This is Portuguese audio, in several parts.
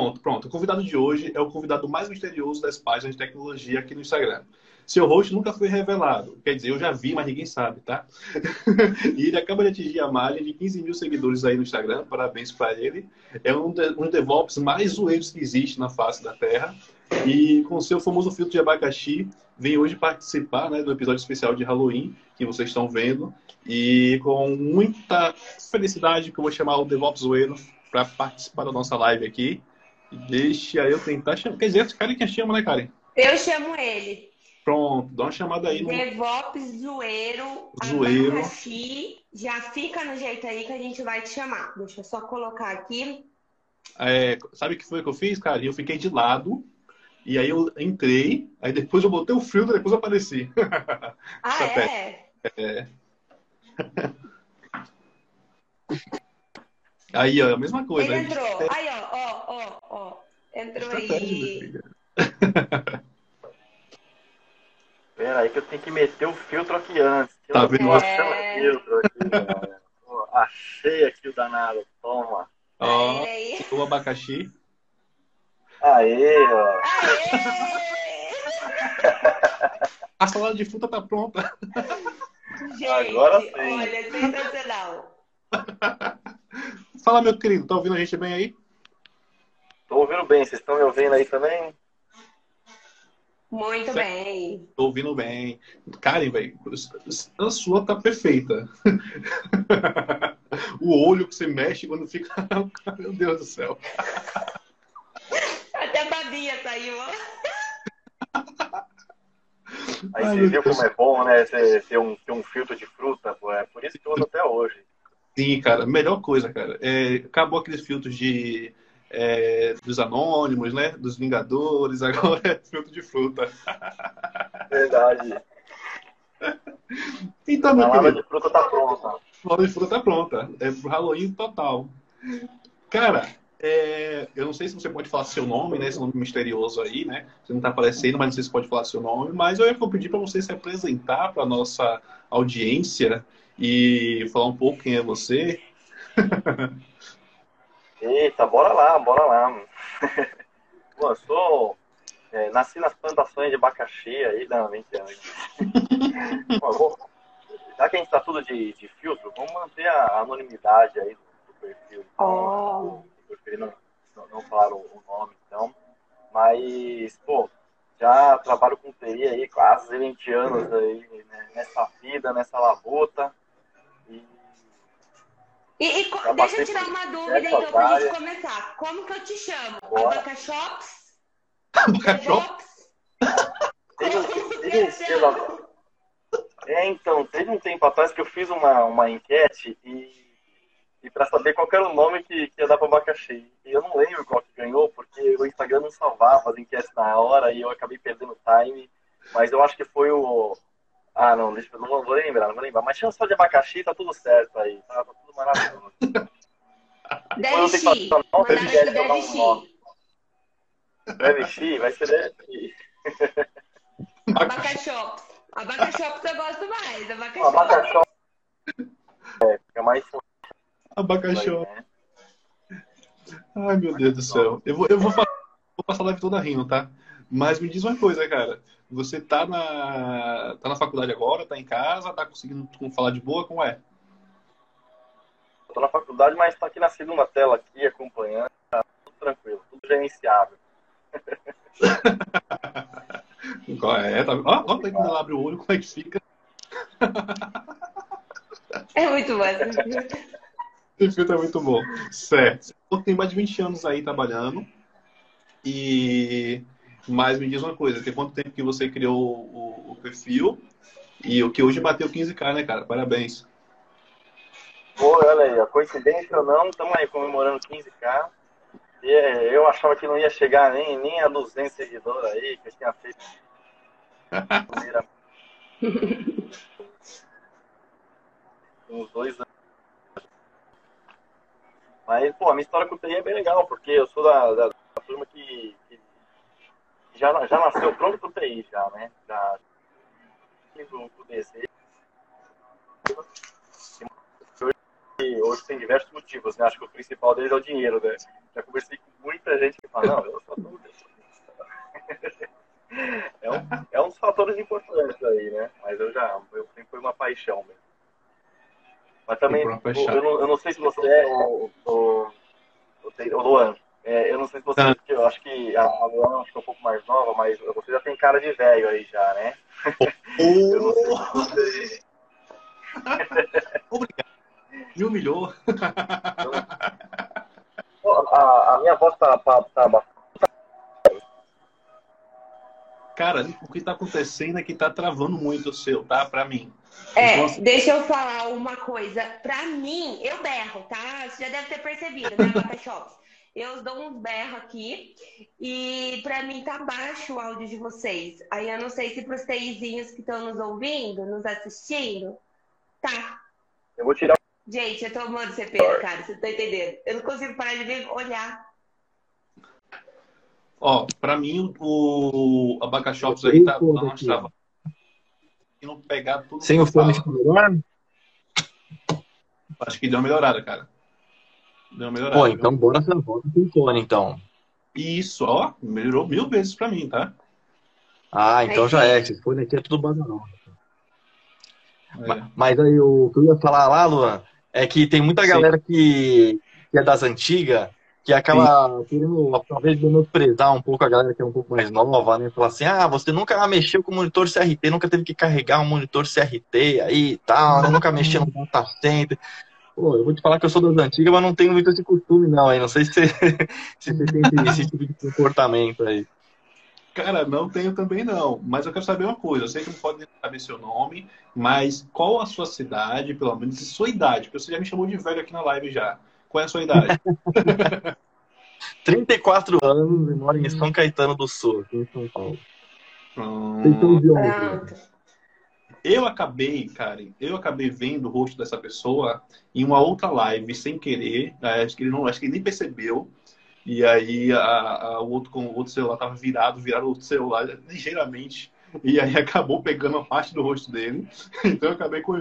Pronto, pronto. O convidado de hoje é o convidado mais misterioso das páginas de tecnologia aqui no Instagram. Seu rosto nunca foi revelado. Quer dizer, eu já vi, mas ninguém sabe, tá? e ele acaba de atingir a margem de 15 mil seguidores aí no Instagram. Parabéns para ele. É um dos DevOps mais zoeiros que existe na face da Terra. E com seu famoso filtro de abacaxi, vem hoje participar né, do episódio especial de Halloween, que vocês estão vendo. E com muita felicidade que eu vou chamar o DevOps Zoeiro para participar da nossa live aqui. Deixa eu tentar chamar. Quer dizer, Karen que chama, né, Karen? Eu chamo ele. Pronto, dá uma chamada aí. No... DevOps Zoeiro, Zoeiro. Abacaxi. Já fica no jeito aí que a gente vai te chamar. Deixa eu só colocar aqui. É, sabe o que foi que eu fiz, cara? Eu fiquei de lado. E aí eu entrei, aí depois eu botei o filtro, depois eu apareci. Ah, é? É. Aí, ó, a mesma coisa. Ele entrou. Aí, ó, ó, ó, ó. Entrou aí. Pera aí que eu tenho que meter o filtro aqui antes. Eu tá vendo? É... filtro aqui, Pô, achei aqui o danado. Toma. Ó, o abacaxi. Aê, ó. Aê! A salada de fruta tá pronta. Gente, Agora sim. olha, sensacional. Fala, meu querido, tá ouvindo a gente bem aí? Tô ouvindo bem, vocês estão me ouvindo aí também? Muito certo. bem. Tô ouvindo bem. Karen, velho, a sua tá perfeita. o olho que você mexe quando fica. Meu Deus do céu. Até a babinha saiu, ó. Aí Ai, você viu Deus. como é bom, né? Ter um, ter um filtro de fruta, pô. É por isso que eu uso até hoje. Sim, cara. Melhor coisa, cara. É, acabou aqueles filtros de é, dos anônimos, né? Dos Vingadores, agora é filtro de fruta. Verdade. Então, meu lava de fruta tá pronta. A lava de fruta tá pronta. É pro Halloween total. Cara, é, eu não sei se você pode falar seu nome, né? Esse nome misterioso aí, né? Você não tá aparecendo, mas não sei se pode falar seu nome. Mas eu ia pedir para você se apresentar para nossa audiência e falar um pouco quem é você. Eita, bora lá, bora lá. Bom, eu sou. É, nasci nas plantações de abacaxi aí, não, mentira. Bom, vou, já que a gente tá tudo de, de filtro, vamos manter a anonimidade aí do, perfil. Oh. Eu preferi não, não, não falar o, o, nome, então. Mas, pô, já trabalho com TI aí quase 20 anos aí, né, nessa vida, nessa labuta. E, e deixa eu tirar uma dúvida, então, pra gente começar. Como que eu te chamo? Abacaxops? Abacaxops? É, então, teve um tempo atrás que eu fiz uma, uma enquete e, e para saber qual era o nome que, que ia dar para abacaxi. E eu não lembro qual que ganhou, porque o Instagram não salvava as enquetes na hora e eu acabei perdendo time. Mas eu acho que foi o, ah, não, deixa, não vou lembrar, não vou lembrar. Mas chama só de abacaxi, tá tudo certo aí. Tá, tá tudo maravilhoso. Deve Xi. Deve Xi. Deve Xi, vai ser Deve Abacaxops. Abacaxops eu gosto mais. Abacaxops. Abacaxops. É, fica mais... Abacaxops. Né? Ai, meu Deus do céu. Eu vou, eu vou, vou passar a live toda rindo, tá? Mas me diz uma coisa, cara. Você tá na, tá na faculdade agora, tá em casa, tá conseguindo falar de boa? Como é? Tô na faculdade, mas tô aqui na segunda tela aqui, acompanhando. Tá tudo tranquilo, tudo gerenciável. é, tá... Ó, ó, quando ela abre o olho, como é que fica? É muito bom. Esse filtro é muito bom. Certo. Tem mais de 20 anos aí trabalhando. E mas me diz uma coisa, tem quanto tempo que você criou o, o perfil e o que hoje bateu 15k, né, cara? Parabéns. Pô, olha aí, a coincidência ou não, estamos aí comemorando 15k. E é, eu achava que não ia chegar nem, nem a 200 seguidores aí, que eu tinha feito. uns dois anos. Mas, pô, a minha história com o TI é bem legal, porque eu sou da, da, da turma que, que já, já nasceu pronto para o TI, já, né? Já o DC. hoje tem diversos motivos, né? Acho que o principal deles é o dinheiro, né? Já conversei com muita gente que fala, não, eu só tô é um, é um dos fatores importantes aí, né? Mas eu já, eu sempre foi uma paixão mesmo. Mas também, eu, eu, não, eu não sei se você é o, o, o, o Luan. É, eu não sei se você, ah. eu acho que a, a Luana é um pouco mais nova, mas você já tem cara de velho aí já, né? eu não sei se você... Obrigado. Me humilhou. a, a, minha voz tá, tá, tá Cara, o que está acontecendo é que está travando muito o seu, tá? Para mim. É, então, deixa eu falar uma coisa. Para mim, eu berro, tá? Você já deve ter percebido, né, Shops? Eu dou uns berros aqui e para mim tá baixo o áudio de vocês. Aí eu não sei se pros teizinhos que estão nos ouvindo, nos assistindo, tá. Eu vou tirar. Gente, eu tô amando CP, cara, você tá entendendo? Eu não consigo parar de olhar. Ó, pra mim o, o abacaxotes aí tá dando trava. não pegar tudo. Sem o fone melhor? Acho que deu uma melhorada, cara. Deu uma melhorada. Pô, então viu? bora essa volta com fone, então. Isso, ó, melhorou mil vezes pra mim, tá? Ah, então já é. Esse fone aqui é tudo bananão. É. Mas aí o que eu ia falar lá, Luan, é que tem muita Sim. galera que, que é das antigas que acaba querendo, talvez, menosprezar um pouco a galera que é um pouco mais nova, né? Falar assim, ah, você nunca mexeu com monitor CRT, nunca teve que carregar um monitor CRT aí e tal, né? nunca mexeu no data center. Pô, eu vou te falar que eu sou das antigas, mas não tenho muito esse costume, não, aí. Não sei se você, se você tem esse tipo de comportamento aí. Cara, não tenho também não. Mas eu quero saber uma coisa. Eu sei que não pode saber seu nome, mas qual a sua cidade, pelo menos, e sua idade? Porque você já me chamou de velho aqui na live já. Qual é a sua idade? 34 anos e moro em São Caetano do Sul, aqui em São Paulo. Hum... Eu acabei, Karen, eu acabei vendo o rosto dessa pessoa em uma outra live, sem querer. Né? Acho que ele não, acho que ele nem percebeu. E aí a, a, o outro com o outro celular estava virado, virado o outro celular ligeiramente. E aí acabou pegando a parte do rosto dele. Então eu acabei com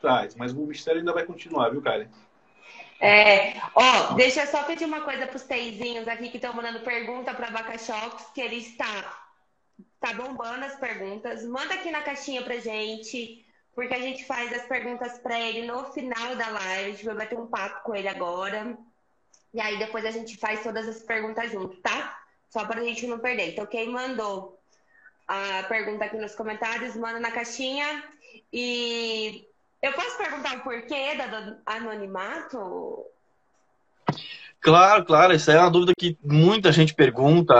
trás. Mas o mistério ainda vai continuar, viu, Karen? É, ó, deixa eu só pedir uma coisa para os teizinhos aqui que estão mandando pergunta para Bacachox, que ele está tá bombando as perguntas. Manda aqui na caixinha pra gente, porque a gente faz as perguntas para ele no final da live. A gente vai bater um papo com ele agora. E aí depois a gente faz todas as perguntas junto, tá? Só para a gente não perder. Então, quem mandou a pergunta aqui nos comentários, manda na caixinha. E eu posso perguntar o porquê do anonimato? Claro, claro, isso é uma dúvida que muita gente pergunta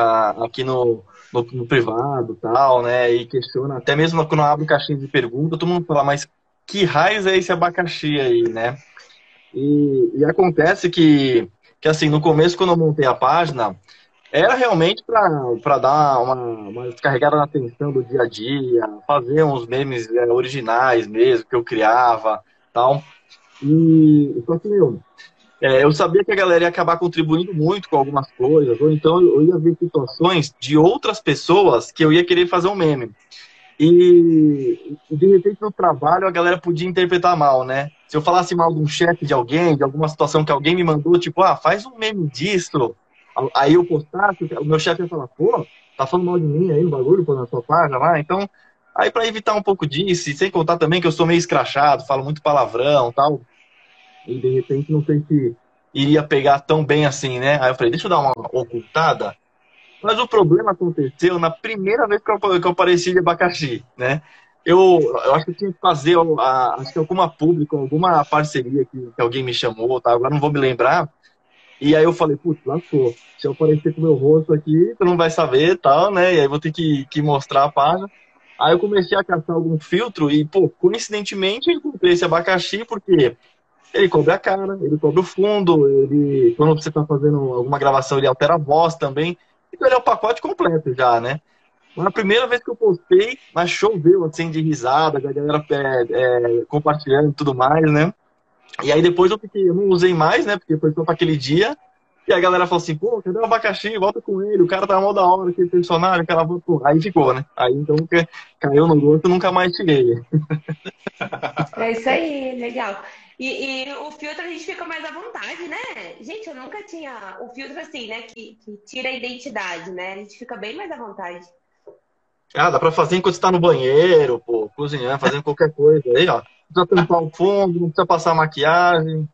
aqui no, no, no privado tal, né? E questiona, até mesmo quando eu abro caixinha de pergunta, todo mundo fala, mas que raiz é esse abacaxi aí, né? E, e acontece que, que, assim, no começo, quando eu montei a página, era realmente para dar uma, uma descarregada na atenção do dia a dia, fazer uns memes é, originais mesmo, que eu criava tal. E só que, meu, é, eu sabia que a galera ia acabar contribuindo muito com algumas coisas, ou então eu ia ver situações de outras pessoas que eu ia querer fazer um meme. E de repente no trabalho a galera podia interpretar mal, né? Se eu falasse mal de um chefe de alguém, de alguma situação que alguém me mandou, tipo, ah, faz um meme disso, Aí eu postasse, o meu chefe ia falar, pô, tá falando mal de mim aí no bagulho, pô, na sua página lá. Então, aí para evitar um pouco disso, e sem contar também que eu sou meio escrachado, falo muito palavrão tal, e de repente não sei se iria pegar tão bem assim, né? Aí eu falei, deixa eu dar uma ocultada. Mas o problema aconteceu na primeira vez que eu, que eu apareci de abacaxi, né? Eu, eu acho que eu tinha que fazer a, acho que alguma pública, alguma parceria que, que alguém me chamou, tá? Agora não vou me lembrar, e aí eu falei, putz, lascou. Se eu aparecer com meu rosto aqui, tu não vai saber tal, né? E aí vou ter que, que mostrar a página. Aí eu comecei a caçar algum filtro e, pô, coincidentemente eu encontrei esse abacaxi porque ele cobre a cara, ele cobre o fundo, ele, quando você tá fazendo alguma gravação, ele altera a voz também. Então ele é o pacote completo já, né? Na primeira vez que eu postei, mas choveu assim de risada, a galera é, é, compartilhando e tudo mais, né? E aí depois eu fiquei, eu não usei mais, né? Porque foi só para aquele dia. E a galera falou assim, pô, cadê o abacaxi? Volta com ele, o cara tá mal da hora, aquele personagem, aquela voltou. Aí ficou, né? Aí então caiu no gosto nunca mais tirei. É isso aí, legal. E, e, o filtro a gente fica mais à vontade, né? Gente, eu nunca tinha o filtro assim, né? Que, que tira a identidade, né? A gente fica bem mais à vontade. Ah, dá pra fazer enquanto você tá no banheiro, pô, cozinhando, fazendo qualquer coisa aí, ó. Não precisa tampar o fundo, não precisa passar maquiagem.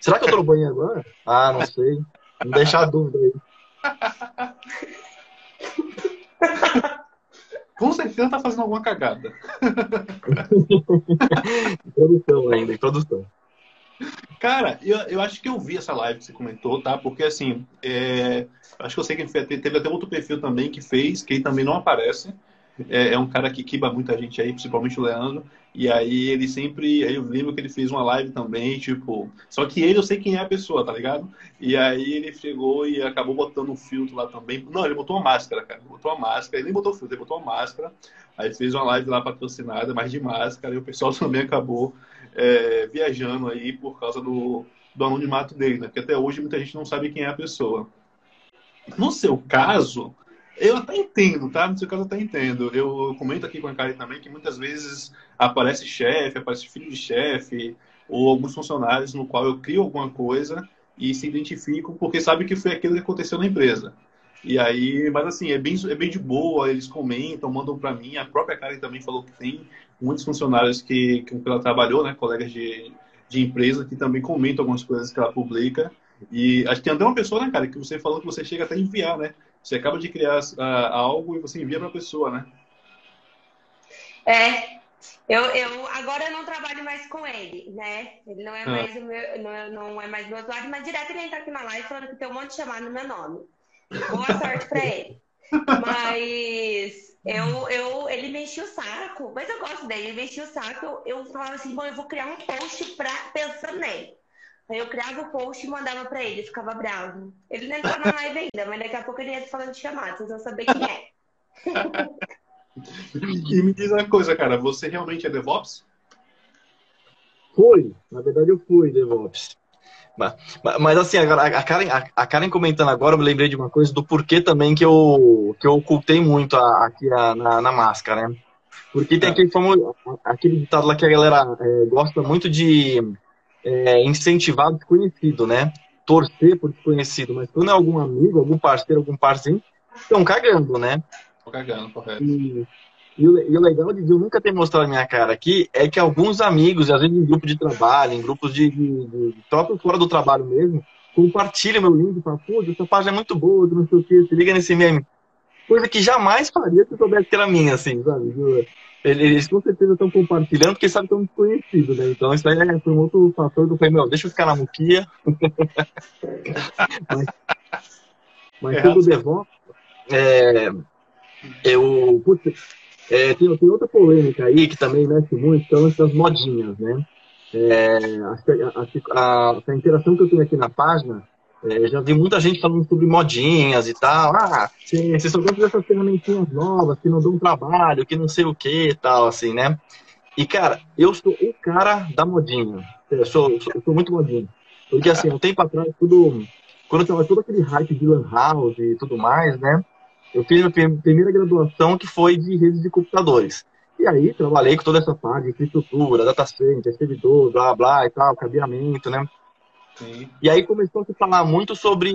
Será que eu tô no banheiro agora? Ah, não sei. Não deixar a dúvida aí. Com certeza tá fazendo alguma cagada. introdução ainda, introdução. Cara, eu, eu acho que eu vi essa live que você comentou, tá? Porque assim, é, acho que eu sei que teve até outro perfil também que fez, que também não aparece. É, é, um cara que quiba muita gente aí, principalmente o Leandro. E aí ele sempre. Aí eu lembro que ele fez uma live também, tipo. Só que ele eu sei quem é a pessoa, tá ligado? E aí ele chegou e acabou botando um filtro lá também. Não, ele botou uma máscara, cara. Ele botou uma máscara, ele nem botou filtro, ele botou uma máscara. Aí fez uma live lá patrocinada, mas de máscara, e o pessoal também acabou é, viajando aí por causa do, do anonimato dele, né? Porque até hoje muita gente não sabe quem é a pessoa. No seu caso, eu até entendo, tá? No seu caso, eu até entendo. Eu comento aqui com a Karen também que muitas vezes aparece chefe, aparece filho de chefe, ou alguns funcionários no qual eu crio alguma coisa e se identifico porque sabe que foi aquilo que aconteceu na empresa. E aí, mas assim, é bem, é bem de boa, eles comentam, mandam para mim. A própria Karen também falou que tem muitos funcionários que, que ela trabalhou, né, colegas de, de empresa, que também comentam algumas coisas que ela publica. E acho que tem até uma pessoa, né, cara, que você falou que você chega até a enviar, né? Você acaba de criar uh, algo e você envia para a pessoa, né? É. Eu, eu agora eu não trabalho mais com ele, né? Ele não é ah. mais o meu, não não é mais meu usuário, mas direto ele entra aqui na live falando que tem um monte de chamado no meu nome. Boa sorte para ele. Mas eu, eu, ele me enchia o saco, mas eu gosto dele, ele me enchia o saco, eu, eu falava assim, bom, eu vou criar um post pra, pensando nele. Aí eu criava o post e mandava pra ele, ficava bravo. Ele não entrou na live ainda, mas daqui a pouco ele ia falando de chamada, vocês vão saber quem é. e me diz uma coisa, cara, você realmente é DevOps? Fui, na verdade eu fui DevOps. Mas, mas assim, agora, a Karen, a Karen comentando agora, eu me lembrei de uma coisa do porquê também que eu, que eu ocultei muito aqui na, na máscara, né? Porque tem é. aquele famoso, aquele ditado lá que a galera é, gosta muito de é, incentivar o desconhecido, né? Torcer por desconhecido, mas quando é algum amigo, algum parceiro, algum parceiro, estão cagando, né? Estão cagando, correto. E, e, o, e, o, legal de eu nunca ter mostrado a minha cara aqui é que alguns amigos, às vezes em grupo de trabalho, em grupos de, de, de próprio fora do trabalho mesmo, compartilham meu link e falam, pô, essa página é muito boa, não sei o que, se liga nesse meme. Coisa que jamais faria se eu soubesse que era minha, assim, sabe? Eles com certeza estão compartilhando porque sabem que é um desconhecido, né? Então isso aí é, foi um outro fator do meu, deixa eu ficar na muquia. mas mas é, tudo DevOps, é, eu, putz, é, tem, tem, outra polêmica aí que também mexe muito, são essas modinhas, né? É, a, a, a, a, interação que eu tenho aqui na página é, já vi muita gente falando sobre modinhas e tal. Ah, vocês só gostam dessas ferramentinhas novas que não dão trabalho, que não sei o que e tal, assim, né? E, cara, eu sou o cara da modinha. Eu sou, sou, eu sou muito modinho. Porque, assim, um tempo atrás, tudo, quando tava todo aquele hype de Lan House e tudo mais, né? Eu fiz a primeira graduação que foi de redes de computadores. E aí, trabalhei com toda essa parte de infraestrutura, data center, servidor, blá, blá e tal, cabeamento, né? E aí começou a se falar muito sobre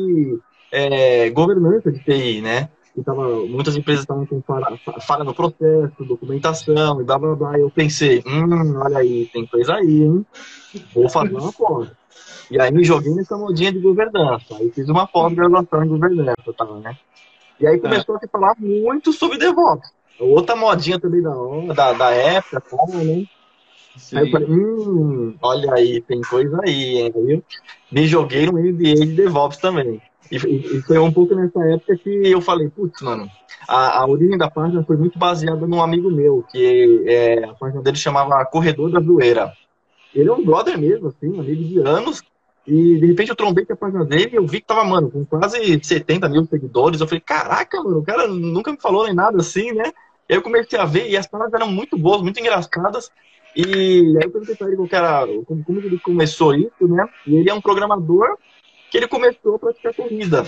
é, governança de TI, né? E tava, muitas empresas estavam com falha, falha, no processo, documentação e blá blá blá. E eu pensei, hum, olha aí, tem coisa aí, hein? Vou fazer uma pós. E aí me joguei nessa modinha de governança. Aí fiz uma pós-graduação em governança, tá, né? E aí começou é. a se falar muito sobre DevOps. Outra modinha também da, da, da época, tá, né? Sim. Aí eu falei, hum, olha aí, tem coisa aí, hein, viu? Me joguei no MBA de DevOps também. E, e, foi um pouco nessa época que eu falei, putz, mano, a, a origem da página foi muito baseada num amigo meu, que é, a página dele chamava Corredor da Zoeira. Ele é um brother mesmo, assim, um amigo de anos, e de repente eu trombei com a página dele e eu vi que tava, mano, com quase 70 mil seguidores. Eu falei, caraca, mano, o cara nunca me falou nem nada assim, né? E aí eu comecei a ver e as palavras eram muito boas, muito engraçadas. E aí eu perguntei pra ele qual era, como, como ele começou isso, né? E ele é um programador que ele começou a praticar corrida.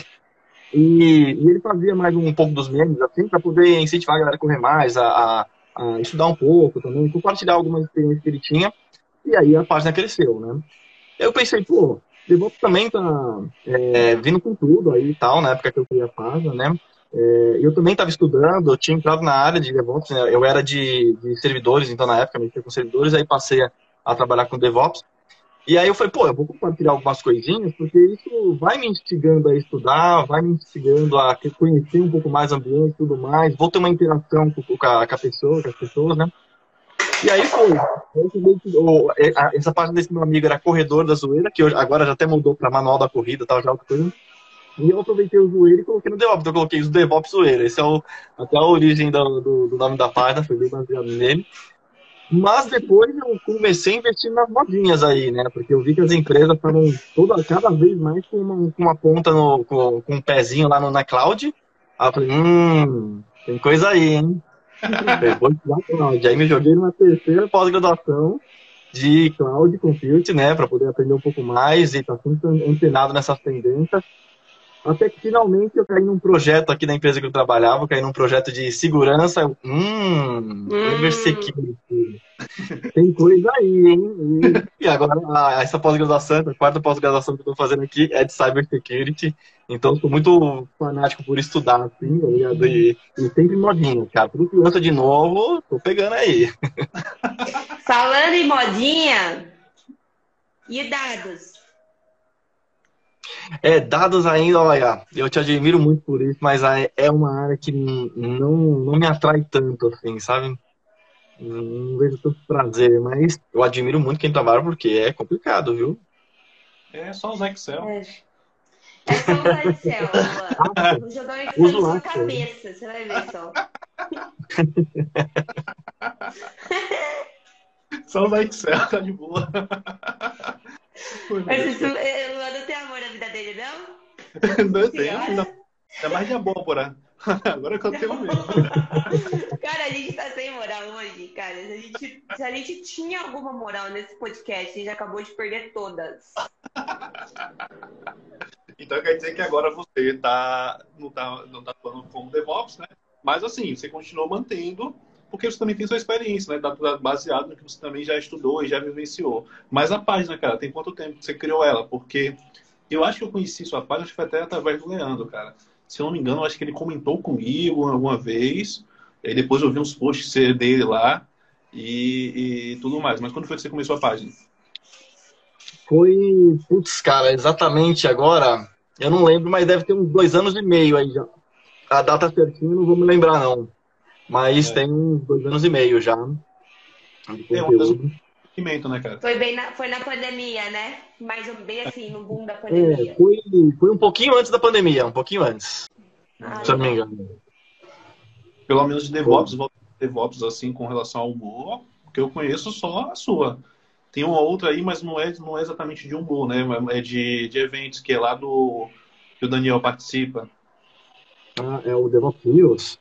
E, e ele fazia mais um pouco dos memes, assim, para poder incentivar a galera a correr mais, a, a, a, estudar um pouco também, compartilhar algumas experiências que ele tinha. e aí a página cresceu, né? Eu pensei, pô, DevOps também tá é, vindo com tudo aí e tal, na época que eu criei a página, né? É, eu também estava estudando, eu tinha entrado na área de DevOps, né? eu era de, de, servidores, então na época mexia com servidores, aí passei a, a, trabalhar com DevOps. E aí eu falei, pô, eu vou compartilhar algumas coisinhas, porque isso vai me instigando a estudar, vai me instigando a conhecer um pouco mais o ambiente e tudo mais, vou ter uma interação com, com, a, com a pessoa, com as pessoas, né? E aí foi. Essa página desse meu amigo era Corredor da Zoeira, que agora já até mudou para Manual da Corrida tal, já outra coisa. E eu aproveitei o zoeiro e coloquei no DevOps. Eu coloquei o DevOps zoeiro. Esse é o, até a origem do, do, do nome da página, foi bem baseado nele. Mas depois eu comecei a investir nas modinhas aí, né? Porque eu vi que as empresas estavam toda, cada vez mais com uma, com uma ponta, no, com, com um pezinho lá no, na cloud. Aí eu falei, hum, tem coisa aí, hein? Estudar cloud. Aí me joguei numa terceira pós-graduação de cloud computing, né? Para poder aprender um pouco mais e estar tá sempre antenado nessas tendências. Até que finalmente eu caí num projeto aqui na empresa que eu trabalhava, eu caí num projeto de segurança. Eu, hum, hum. Tem coisa aí, hein? E agora, essa pós-graduação, a quarta pós-graduação que eu tô fazendo aqui é de cybersecurity. Então, eu sou muito fanático por estudar, assim, tá ligado? E, e sempre modinha, cara. Tudo que lança de novo, tô pegando aí. Falando em modinha, e dados? É, dados ainda, olha, eu te admiro muito por isso, mas é uma área que não, não me atrai tanto, assim, sabe? Não vejo tanto prazer, mas eu admiro muito quem trabalha porque é complicado, viu? É só usar Excel. É, é só usar Excel. Vou jogar o Excel na sua cabeça, você vai ver só. só usar Excel, tá de boa. Mas isso, não tem amor na vida dele, não? não tenho, ainda, ainda mais de porra. Agora que eu tenho mesmo. Cara, a gente tá sem moral hoje, cara. Se a, gente, se a gente tinha alguma moral nesse podcast, a gente acabou de perder todas. Então quer dizer que agora você tá, não, tá, não tá falando como DevOps, né? Mas assim, você continuou mantendo porque você também tem sua experiência, né? Baseado no que você também já estudou e já vivenciou. Mas a página, cara, tem quanto tempo que você criou ela? Porque eu acho que eu conheci sua página, acho que foi até através do Leandro, cara. Se eu não me engano, acho que ele comentou comigo alguma vez. E depois eu vi uns posts dele lá e, e tudo mais. Mas quando foi que você começou a página? Foi, putz, cara, exatamente agora. Eu não lembro, mas deve ter uns dois anos e meio aí já. A data certinha não vou me lembrar, não. Mas é. tem dois anos e meio já. É um desenvolvimento, né, cara? Foi bem na, foi na pandemia, né? Mais bem assim, no boom da é, pandemia. É, foi, foi um pouquinho antes da pandemia, um pouquinho antes. Ah, se eu não me engano. Pelo menos de DevOps, DevOps, assim, com relação ao humor, que eu conheço só a sua. Tem uma outra aí, mas não é, não é exatamente de humor, né? É de, de eventos, que é lá do que o Daniel participa. Ah, é o DevOps News?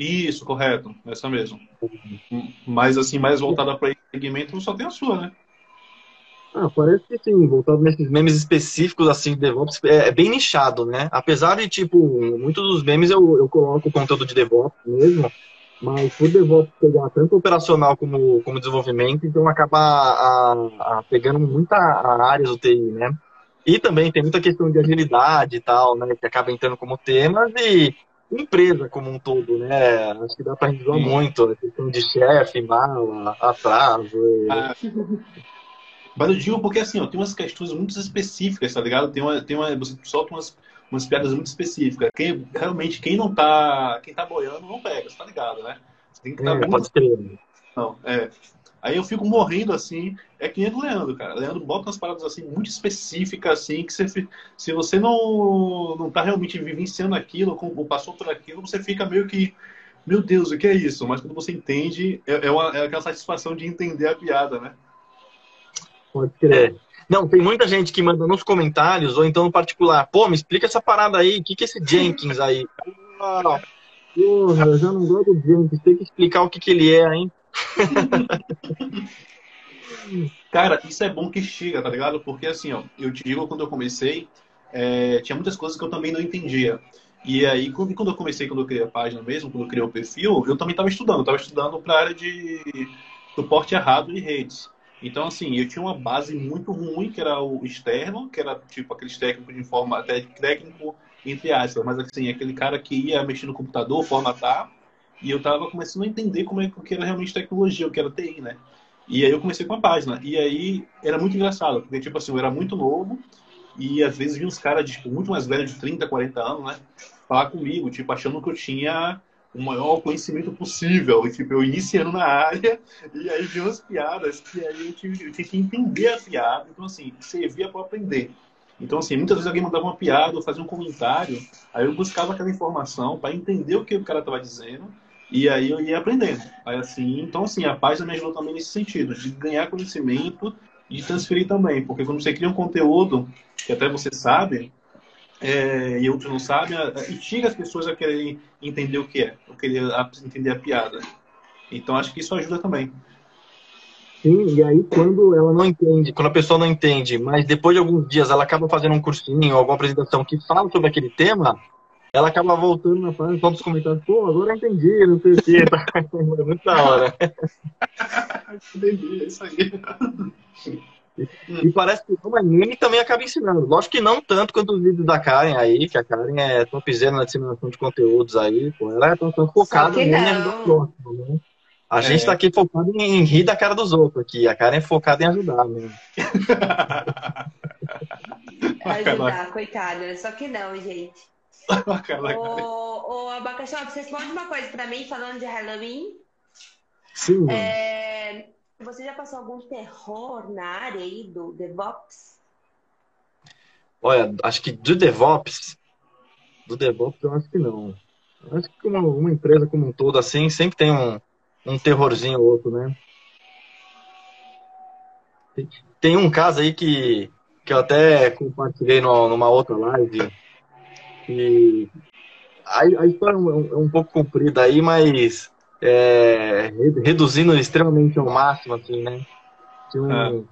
Isso, correto. Essa mesmo. Mas assim, mais voltada para esse segmento, só tem a sua, né? Ah, parece que sim, voltado nesses memes específicos, assim, DevOps, é, é, bem nichado, né? Apesar de, tipo, muitos dos memes eu, eu coloco conteúdo de DevOps mesmo, mas por DevOps pegar tanto operacional como, como desenvolvimento, então acaba a, a, pegando muita áreas do TI, né? E também tem muita questão de agilidade e tal, né? Que acaba entrando como temas e empresa como um todo, né? Acho que dá para resolver muito a questão de chefe, mala, atraso. E... Ah, mas eu digo porque assim, ó, tem umas questões muito específicas, tá ligado? Tem uma, tem uma, você solta umas, umas piadas muito específicas. Quem, realmente, quem não tá, quem tá boiando não pega, você tá ligado, né? Você tem que estar tá é, muito... Não, é. Aí eu fico morrendo assim, é que nem do Leandro, cara. Leandro bota umas paradas assim muito específicas, assim, que você, se você não, não tá realmente vivenciando aquilo, ou passou por aquilo, você fica meio que, meu Deus, o que é isso? Mas quando você entende, é, é, uma, é aquela satisfação de entender a piada, né? Pode crer. Não, tem muita gente que manda nos comentários, ou então no particular, pô, me explica essa parada aí, o que, que é esse Jenkins aí? Ah, porra, eu já não gosto do Jenkins, tem que explicar o que, que ele é, hein? Cara, isso é bom que chega, tá ligado? Porque assim, ó, eu te digo, quando eu comecei, é, tinha muitas coisas que eu também não entendia. E aí, quando eu comecei, quando eu criei a página mesmo, quando eu criei o perfil, eu também estava estudando. Estava estudando para a área de suporte errado de redes. Então, assim, eu tinha uma base muito ruim, que era o externo, que era tipo aqueles técnicos de informa, técnico entre aspas, mas assim, aquele cara que ia mexer no computador, formatar, e eu tava começando a entender como é que era realmente tecnologia, o que era TI, né? E aí eu comecei com a página. E aí era muito engraçado, porque tipo assim, eu era muito novo, e às vezes vinha uns caras tipo, muito mais velhos, de 30, 40 anos, né? Falar comigo, tipo, achando que eu tinha o maior conhecimento possível. E, tipo, eu iniciando na área, e aí vinha umas piadas que aí eu tinha, eu que entender a piada. Então, assim, servia para aprender. Então, assim, muitas vezes alguém mandava uma piada ou fazia um comentário, aí eu buscava aquela informação para entender o que o cara estava dizendo, e aí eu ia aprendendo. Aí, assim, então, assim, a página me ajudou também nesse sentido, de ganhar conhecimento e transferir também, porque quando você cria um conteúdo, que até você sabe, é, e outros não sabem, instiga as pessoas a quererem entender o que é, a querer entender a piada. Então, acho que isso ajuda também. Sim, e aí quando ela não entende, quando a pessoa não entende, mas depois de alguns dias ela acaba fazendo um cursinho, alguma apresentação que fala sobre aquele tema, ela acaba voltando na página, só dos comentários, pô, agora eu entendi, não sei o que, tá? É muito da hora. entendi, é isso aí. E parece que o anime também acaba ensinando. Lógico que não tanto quanto os vídeos da Karen aí, que a Karen é topzera na disseminação de conteúdos aí, pô, ela é tão, tão focada no negócio, né? A é. gente tá aqui focado em rir da cara dos outros aqui. A cara é focada em ajudar mesmo. ajudar, coitada. Só que não, gente. ô, ô, Abacaxi, você responde uma coisa pra mim falando de Halloween? Sim. É, você já passou algum terror na área aí do DevOps? Olha, acho que do DevOps, do DevOps eu acho que não. acho que uma, uma empresa como um todo, assim, sempre tem um, um terrorzinho ou outro, né? Tem um caso aí que, que eu até compartilhei no, numa outra live. E a, a história é um, é um, pouco comprida aí, mas é, reduzindo extremamente ao máximo, assim, né? Um, é.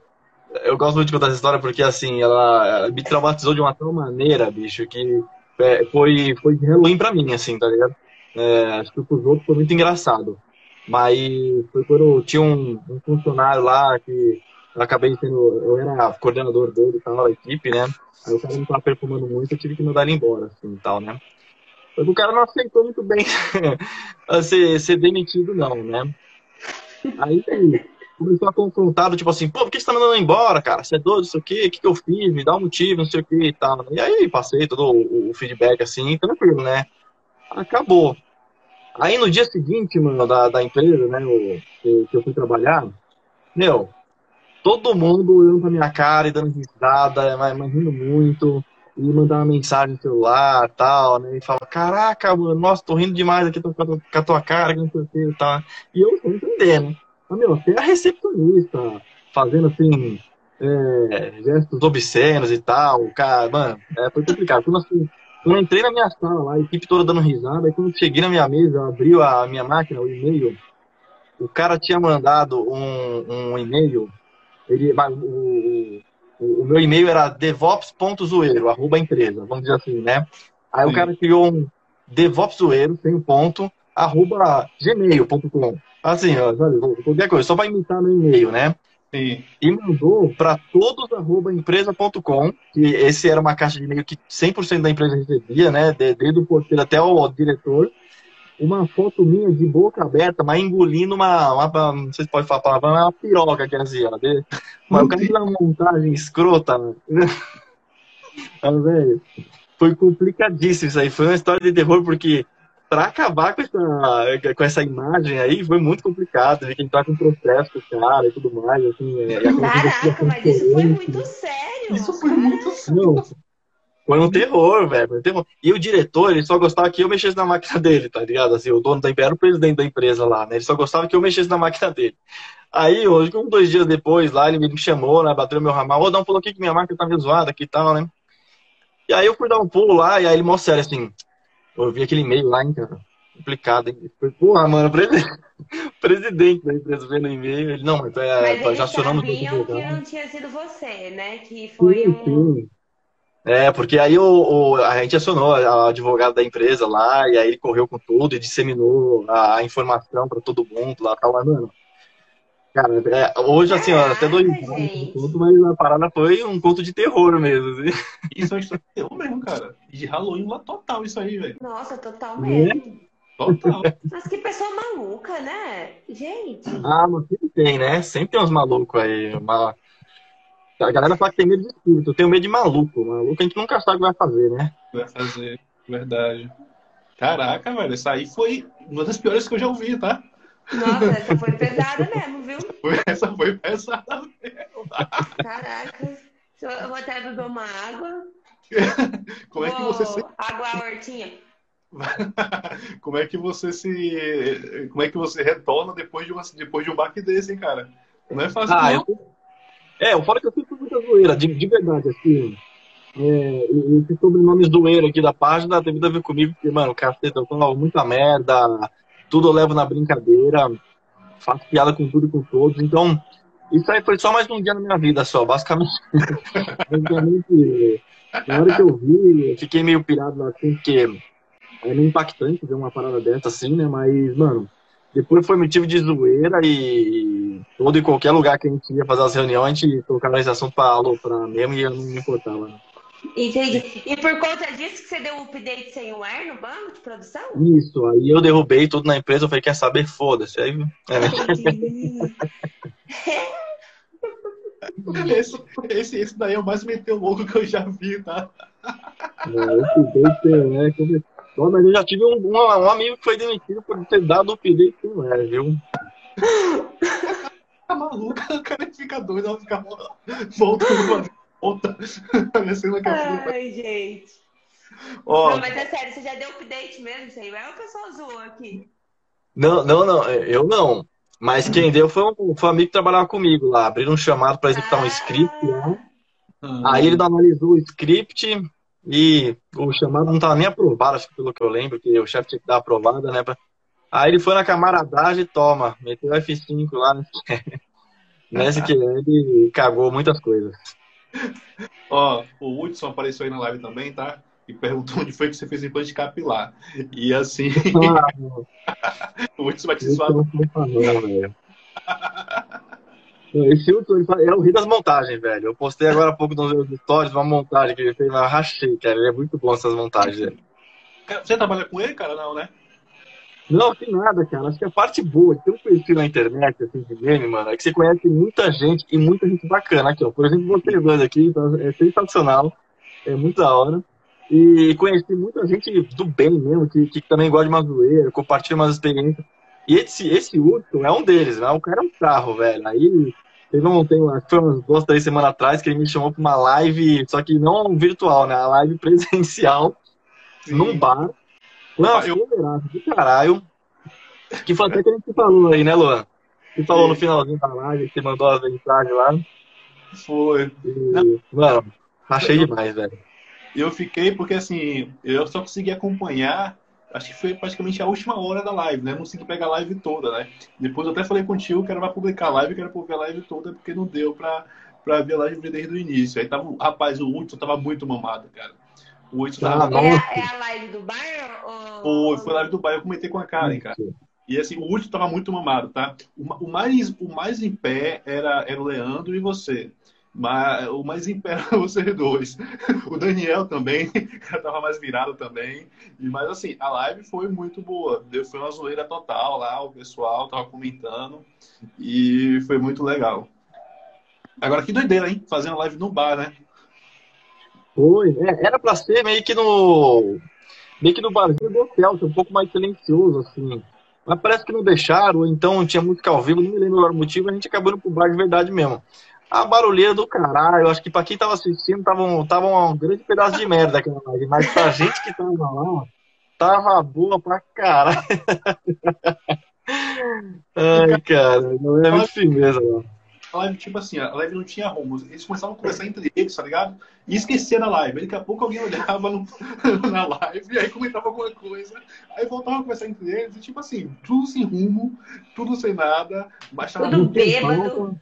Eu gosto muito de contar essa história porque, assim, ela, ela me traumatizou de uma tal maneira, bicho, que é, foi, foi Halloween pra mim, assim, tá ligado? É, acho que pros outros foi muito engraçado. Mas foi quando tinha um, um funcionário lá que eu acabei sendo. Eu era coordenador dele e tal, da equipe, né? Aí o cara não tava performando muito, eu tive que mandar ele embora, assim e tal, né? Mas o cara não aceitou muito bem ser, ser demitido, não, né? Aí começou a confrontar, tipo assim, pô, por que você tá mandando embora, cara? Você é doido, não sei o quê, o que, que eu fiz? Me dá um motivo, não sei o que e tal. E aí passei todo o, o feedback assim, tranquilo, né? Acabou. Aí no dia seguinte, mano, da, da empresa, né, o, que, que eu fui trabalhar, meu, todo mundo olhando pra minha cara e dando risada, mas, rindo muito, e mandar uma mensagem no celular tal, né? E fala, caraca, mano, nossa, tô rindo demais aqui tô, com a tua cara, que não sei o que e tal. E eu tô entendendo. Mas, meu, até a recepcionista fazendo assim, é, gestos obscenos e tal, cara, mano, é, foi complicado. Quando, assim, quando eu entrei na minha sala a equipe toda dando risada, aí quando eu cheguei na minha mesa, abriu a minha máquina, o e-mail, o cara tinha mandado um, um e-mail, ele, o, o, o meu e-mail era devops.zoeiro, arroba empresa, vamos dizer assim, né? Aí Sim. o cara criou um devopszoeiro, sem um ponto, arroba gmail.com. Assim, ó, qualquer coisa, só vai imitar no e-mail, né? Sim. E mandou para todos arroba empresa.com, que esse era uma caixa de e-mail que 100% da empresa recebia, né? Desde o porteiro até o diretor. Uma foto minha de boca aberta, mas engolindo uma, uma não sei se pode falar a palavra, uma piroca que é assim, ó. De, mas o cara fez uma montagem escrota, né? mas, velho, foi complicadíssimo isso aí. Foi uma história de terror, porque para acabar com essa, com essa imagem aí foi muito complicado, né? Que gente tá com processo com o cara e tudo mais, assim. É, Caraca, mas isso foi muito sério. Isso foi muito sério. Foi um terror, velho. Um terror. E o diretor, ele só gostava que eu mexesse na máquina dele, tá ligado? Assim, o dono da empresa era o presidente da empresa lá, né? Ele só gostava que eu mexesse na máquina dele. Aí, hoje, um, dois dias depois, lá, ele me chamou, né? Bateu meu ramal, ô, dá um pulo aqui que minha máquina tá meio zoada aqui e tal, né? E aí eu fui dar um pulo lá, e aí ele mostrou assim, eu vi aquele e-mail lá, hein, cara. Complicado, hein? Porra, mano, presidente, presidente da empresa vendo e-mail. Ele, não, mas, é, mas já acionando tudo. que não tinha sido você, né? Que foi sim, um... Sim. É, porque aí o, o, a gente acionou a advogada da empresa lá, e aí ele correu com tudo e disseminou a, a informação para todo mundo lá, tal, mano. Cara, é, hoje, assim, ó, até dois conto, mas a parada foi um conto de terror mesmo. Assim. Isso é uma história de terror mesmo, cara. De Halloween lá total, isso aí, velho. Nossa, total mesmo. É? Total. Mas que pessoa maluca, né? Gente. Ah, mas sempre tem, né? Sempre tem uns malucos aí. Uma... A galera fala que tem medo de espírito. Eu tenho medo de maluco. Maluco a gente nunca sabe o que vai fazer, né? Vai fazer, verdade. Caraca, velho, essa aí foi uma das piores que eu já ouvi, tá? Nossa, essa foi pesada mesmo, viu? Essa foi pesada mesmo. Caraca. Eu vou até beber uma água. Como é que você se... Água hortinha. Como é que você se. Como é que você retorna depois de, uma, depois de um baque desse, hein, cara? Não é fácil. Ah, não. Eu... É, eu falo que eu fiz muita zoeira, de, de verdade, assim. É, esse sobrenome zoeiro aqui da página tem muito a ver comigo, porque, mano, caceta, eu falo muita merda, tudo eu levo na brincadeira, faço piada com tudo e com todos. Então, isso aí foi só mais um dia na minha vida, só, basicamente. basicamente, na hora que eu vi, eu fiquei meio pirado assim, porque é meio impactante ver uma parada dessa assim, né? Mas, mano, depois foi motivo de zoeira e todo e qualquer lugar que a gente ia fazer as reuniões, a gente tocava esse assunto pra aloprar mesmo e eu não me importava, né? Entendi. E por conta disso que você deu o update sem o ar no banco de produção? Isso, aí eu derrubei tudo na empresa, eu falei, quer saber? Foda-se. Aí, é. esse, esse, esse daí é o mais meteu louco que eu já vi, tá? É, update, né? Bom, mas eu já tive um, um, um, amigo que foi demitido por ter dado o update que não era, viu? Tá maluco, o cara fica doido, ela fica voltando volta. Ai, gente. Oh. Não, mas é sério, você já deu update mesmo isso aí? É o pessoal zoou aqui. Não, não, não, eu não. Mas quem deu foi um, foi um amigo que trabalhava comigo lá. Abriram um chamado para executar ah. um script, né? Ah. Aí ele analisou o script, e o chamado não estava nem aprovado, acho que pelo que eu lembro, que o chefe tinha que dar aprovada, né? Aí ele foi na camaradagem e toma, meteu F5 lá. Né? Nesse que ele cagou muitas coisas. Ó, o Hudson apareceu aí na live também, tá? E perguntou onde foi que você fez implante capilar. E assim. Ah, o Hudson vai te zoar. Esse Hudson é o rio das montagens, velho. Eu postei agora há pouco nos meus stories uma montagem que ele fez, mas rachei, cara. Ele é muito bom essas montagens. Velho. Você trabalha com ele, cara? Não, né? Não, tem nada, cara. Acho que a parte boa de ter um perfil na internet, assim, de game, mano, é que você conhece muita gente e muita gente bacana aqui, ó. Por exemplo, vocês dois aqui, então, é sensacional. É muito da hora. E conheci muita gente do bem mesmo, que, que também gosta de uma zoeira, compartilha umas experiências. E esse, esse Hudson é um deles, né? O cara é um carro, velho. Aí teve um, tem, foi umas duas, três semanas atrás que ele me chamou pra uma live, só que não virtual, né? A live presencial, Sim. num bar. Não, eu do caralho. Que foi até que a gente falou aí, né, Luan? Você falou Sim. no finalzinho da live, que você mandou as mensagens lá. Foi. E, mano, achei demais, velho. Eu fiquei porque assim, eu só consegui acompanhar acho que foi praticamente a última hora da live, né? Não consegui pegar a live toda, né? Depois eu até falei contigo que era pra publicar a live, que era pra ver a live toda, porque não deu pra, pra ver a live desde o início. Aí tava, rapaz, o Hudson tava muito mamado, cara. O Hudson tava. Ah, é, é, a live do bairro? Ou... Foi, foi a live do bairro, eu comentei com a Karen, cara. E assim, o Hudson tava muito mamado, tá? O, o, mais, o mais em pé era, era o Leandro e você. Mas o mais impera vocês dois. O Daniel também estava mais virado também. Mas assim, a live foi muito boa. Foi uma zoeira total lá, o pessoal tava comentando. E foi muito legal. Agora que doideira, hein? Fazer uma live no bar, né? Foi, é, era pra ser meio que no. Meio que no barzinho do hotel, um pouco mais silencioso, assim. Mas parece que não deixaram, então tinha música ao vivo, não me lembro agora o motivo, a gente acabou indo pro bar de verdade mesmo a barulheira do caralho. Acho que pra quem tava assistindo, tava um, tava um grande pedaço de merda aquela live. Mas pra gente que tava lá, tava boa pra caralho. Ai, cara, não é muito firmeza, mano. A live, tipo assim, a live não tinha rumo. Eles começavam a conversar entre eles, tá ligado? E esquecer na live. Daqui a pouco alguém olhava no, na live e aí comentava alguma coisa. Aí voltava a conversar entre eles e, tipo assim, tudo sem rumo, tudo sem nada. Baixava tudo bêbado.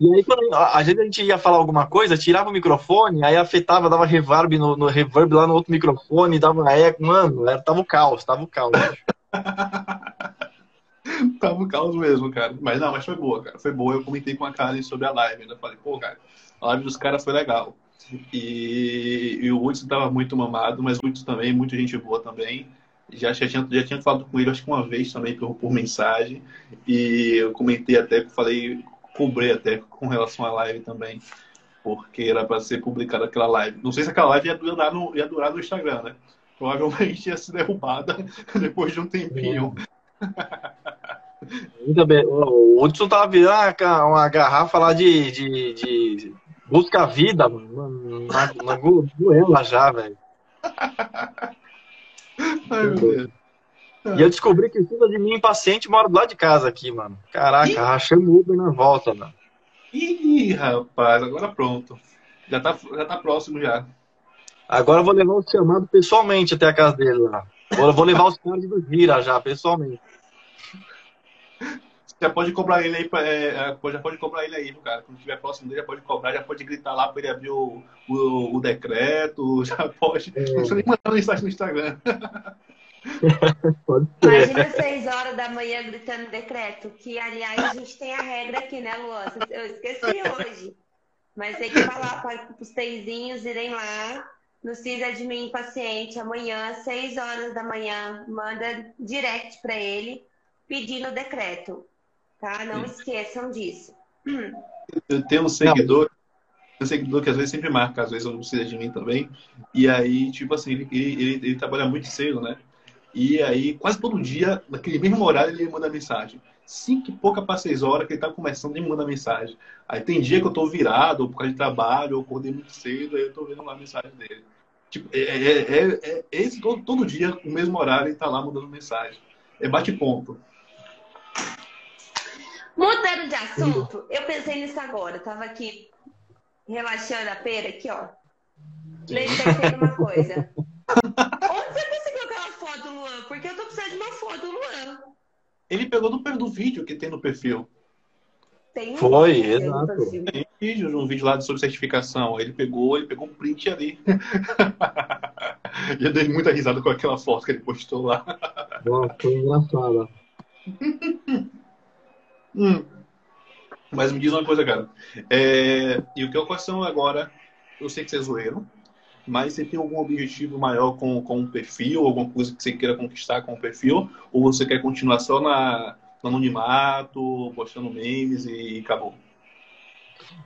E aí, quando a gente, ia falar alguma coisa, tirava o microfone, aí afetava, dava reverb no, no reverb lá no outro microfone, dava eco. Mano, era, tava o caos, tava o caos. Tava um caos mesmo, cara. Mas não, mas foi boa, cara. Foi boa. Eu comentei com a Karen sobre a live. Ainda falei, pô, cara, a live dos caras foi legal. E, e o Hudson tava muito mamado, mas o Hudson também, muita gente boa também. Já, já, tinha, já tinha falado com ele, acho que uma vez também, por, por mensagem. E eu comentei até, falei, cobrei até com relação à live também. Porque era para ser publicada aquela live. Não sei se aquela live ia durar no, ia durar no Instagram, né? Provavelmente ia ser derrubada depois de um tempinho. Ainda bem. O Hudson tava virando uma garrafa lá de, de, de busca vida, mano. Na, na goela já, velho. Ai, meu Deus. E eu descobri que filha de mim impaciente mora do lado de casa aqui, mano. Caraca, Ih? rachamos o Uber na volta, mano. Ih, rapaz, agora pronto. Já tá, já tá próximo já. Agora eu vou levar o chamado pessoalmente até a casa dele lá. Eu vou levar os caras do Gira já, pessoalmente. Já pode cobrar ele aí, é, é já pode cobrar ele aí, cara. Quando estiver próximo dele, já pode cobrar, já pode gritar lá para ele abrir o, o, o, decreto, já pode. É. Não precisa nem mandar mensagem no Instagram. Imagina seis horas da manhã gritando decreto, que aliás a gente tem a regra aqui, né, Luan? Eu esqueci hoje. Mas tem que falar para os teizinhos irem lá no CIS de mim paciente amanhã, seis horas da manhã, manda direct para ele pedindo o decreto tá? Não esqueçam disso. Eu tenho um seguidor, um seguidor que às vezes sempre marca, às vezes não precisa de mim também. E aí, tipo assim, ele, ele, ele, trabalha muito cedo, né? E aí, quase todo dia, naquele mesmo horário, ele manda mensagem. Cinco e pouca para seis horas que ele tá começando, ele manda mensagem. Aí tem dia que eu tô virado, ou por causa de trabalho, ou acordei muito cedo, aí eu tô vendo lá a mensagem dele. Tipo, é, é, é, é esse todo, todo dia, no mesmo horário, ele tá lá mandando mensagem. É bate-ponto. Mudando de assunto, eu pensei nisso agora. Eu tava aqui relaxando a pera, aqui, ó. Lembrei uma coisa. Onde você conseguiu aquela foto do Luan? Porque eu tô precisando de uma foto do Luan. Ele pegou do, do vídeo que tem no perfil. Tem um Foi, exato. Tem um vídeo, um vídeo lá sobre certificação. Ele pegou, ele pegou um print ali. e eu dei muita risada com aquela foto que ele postou lá. Nossa, foi engraçado. Hum. Mas me diz uma coisa, cara. É... E o que é são agora? Eu sei que você é zoeiro, mas você tem algum objetivo maior com, com o perfil, alguma coisa que você queira conquistar com o perfil? Ou você quer continuar só na, no anonimato, postando memes e acabou?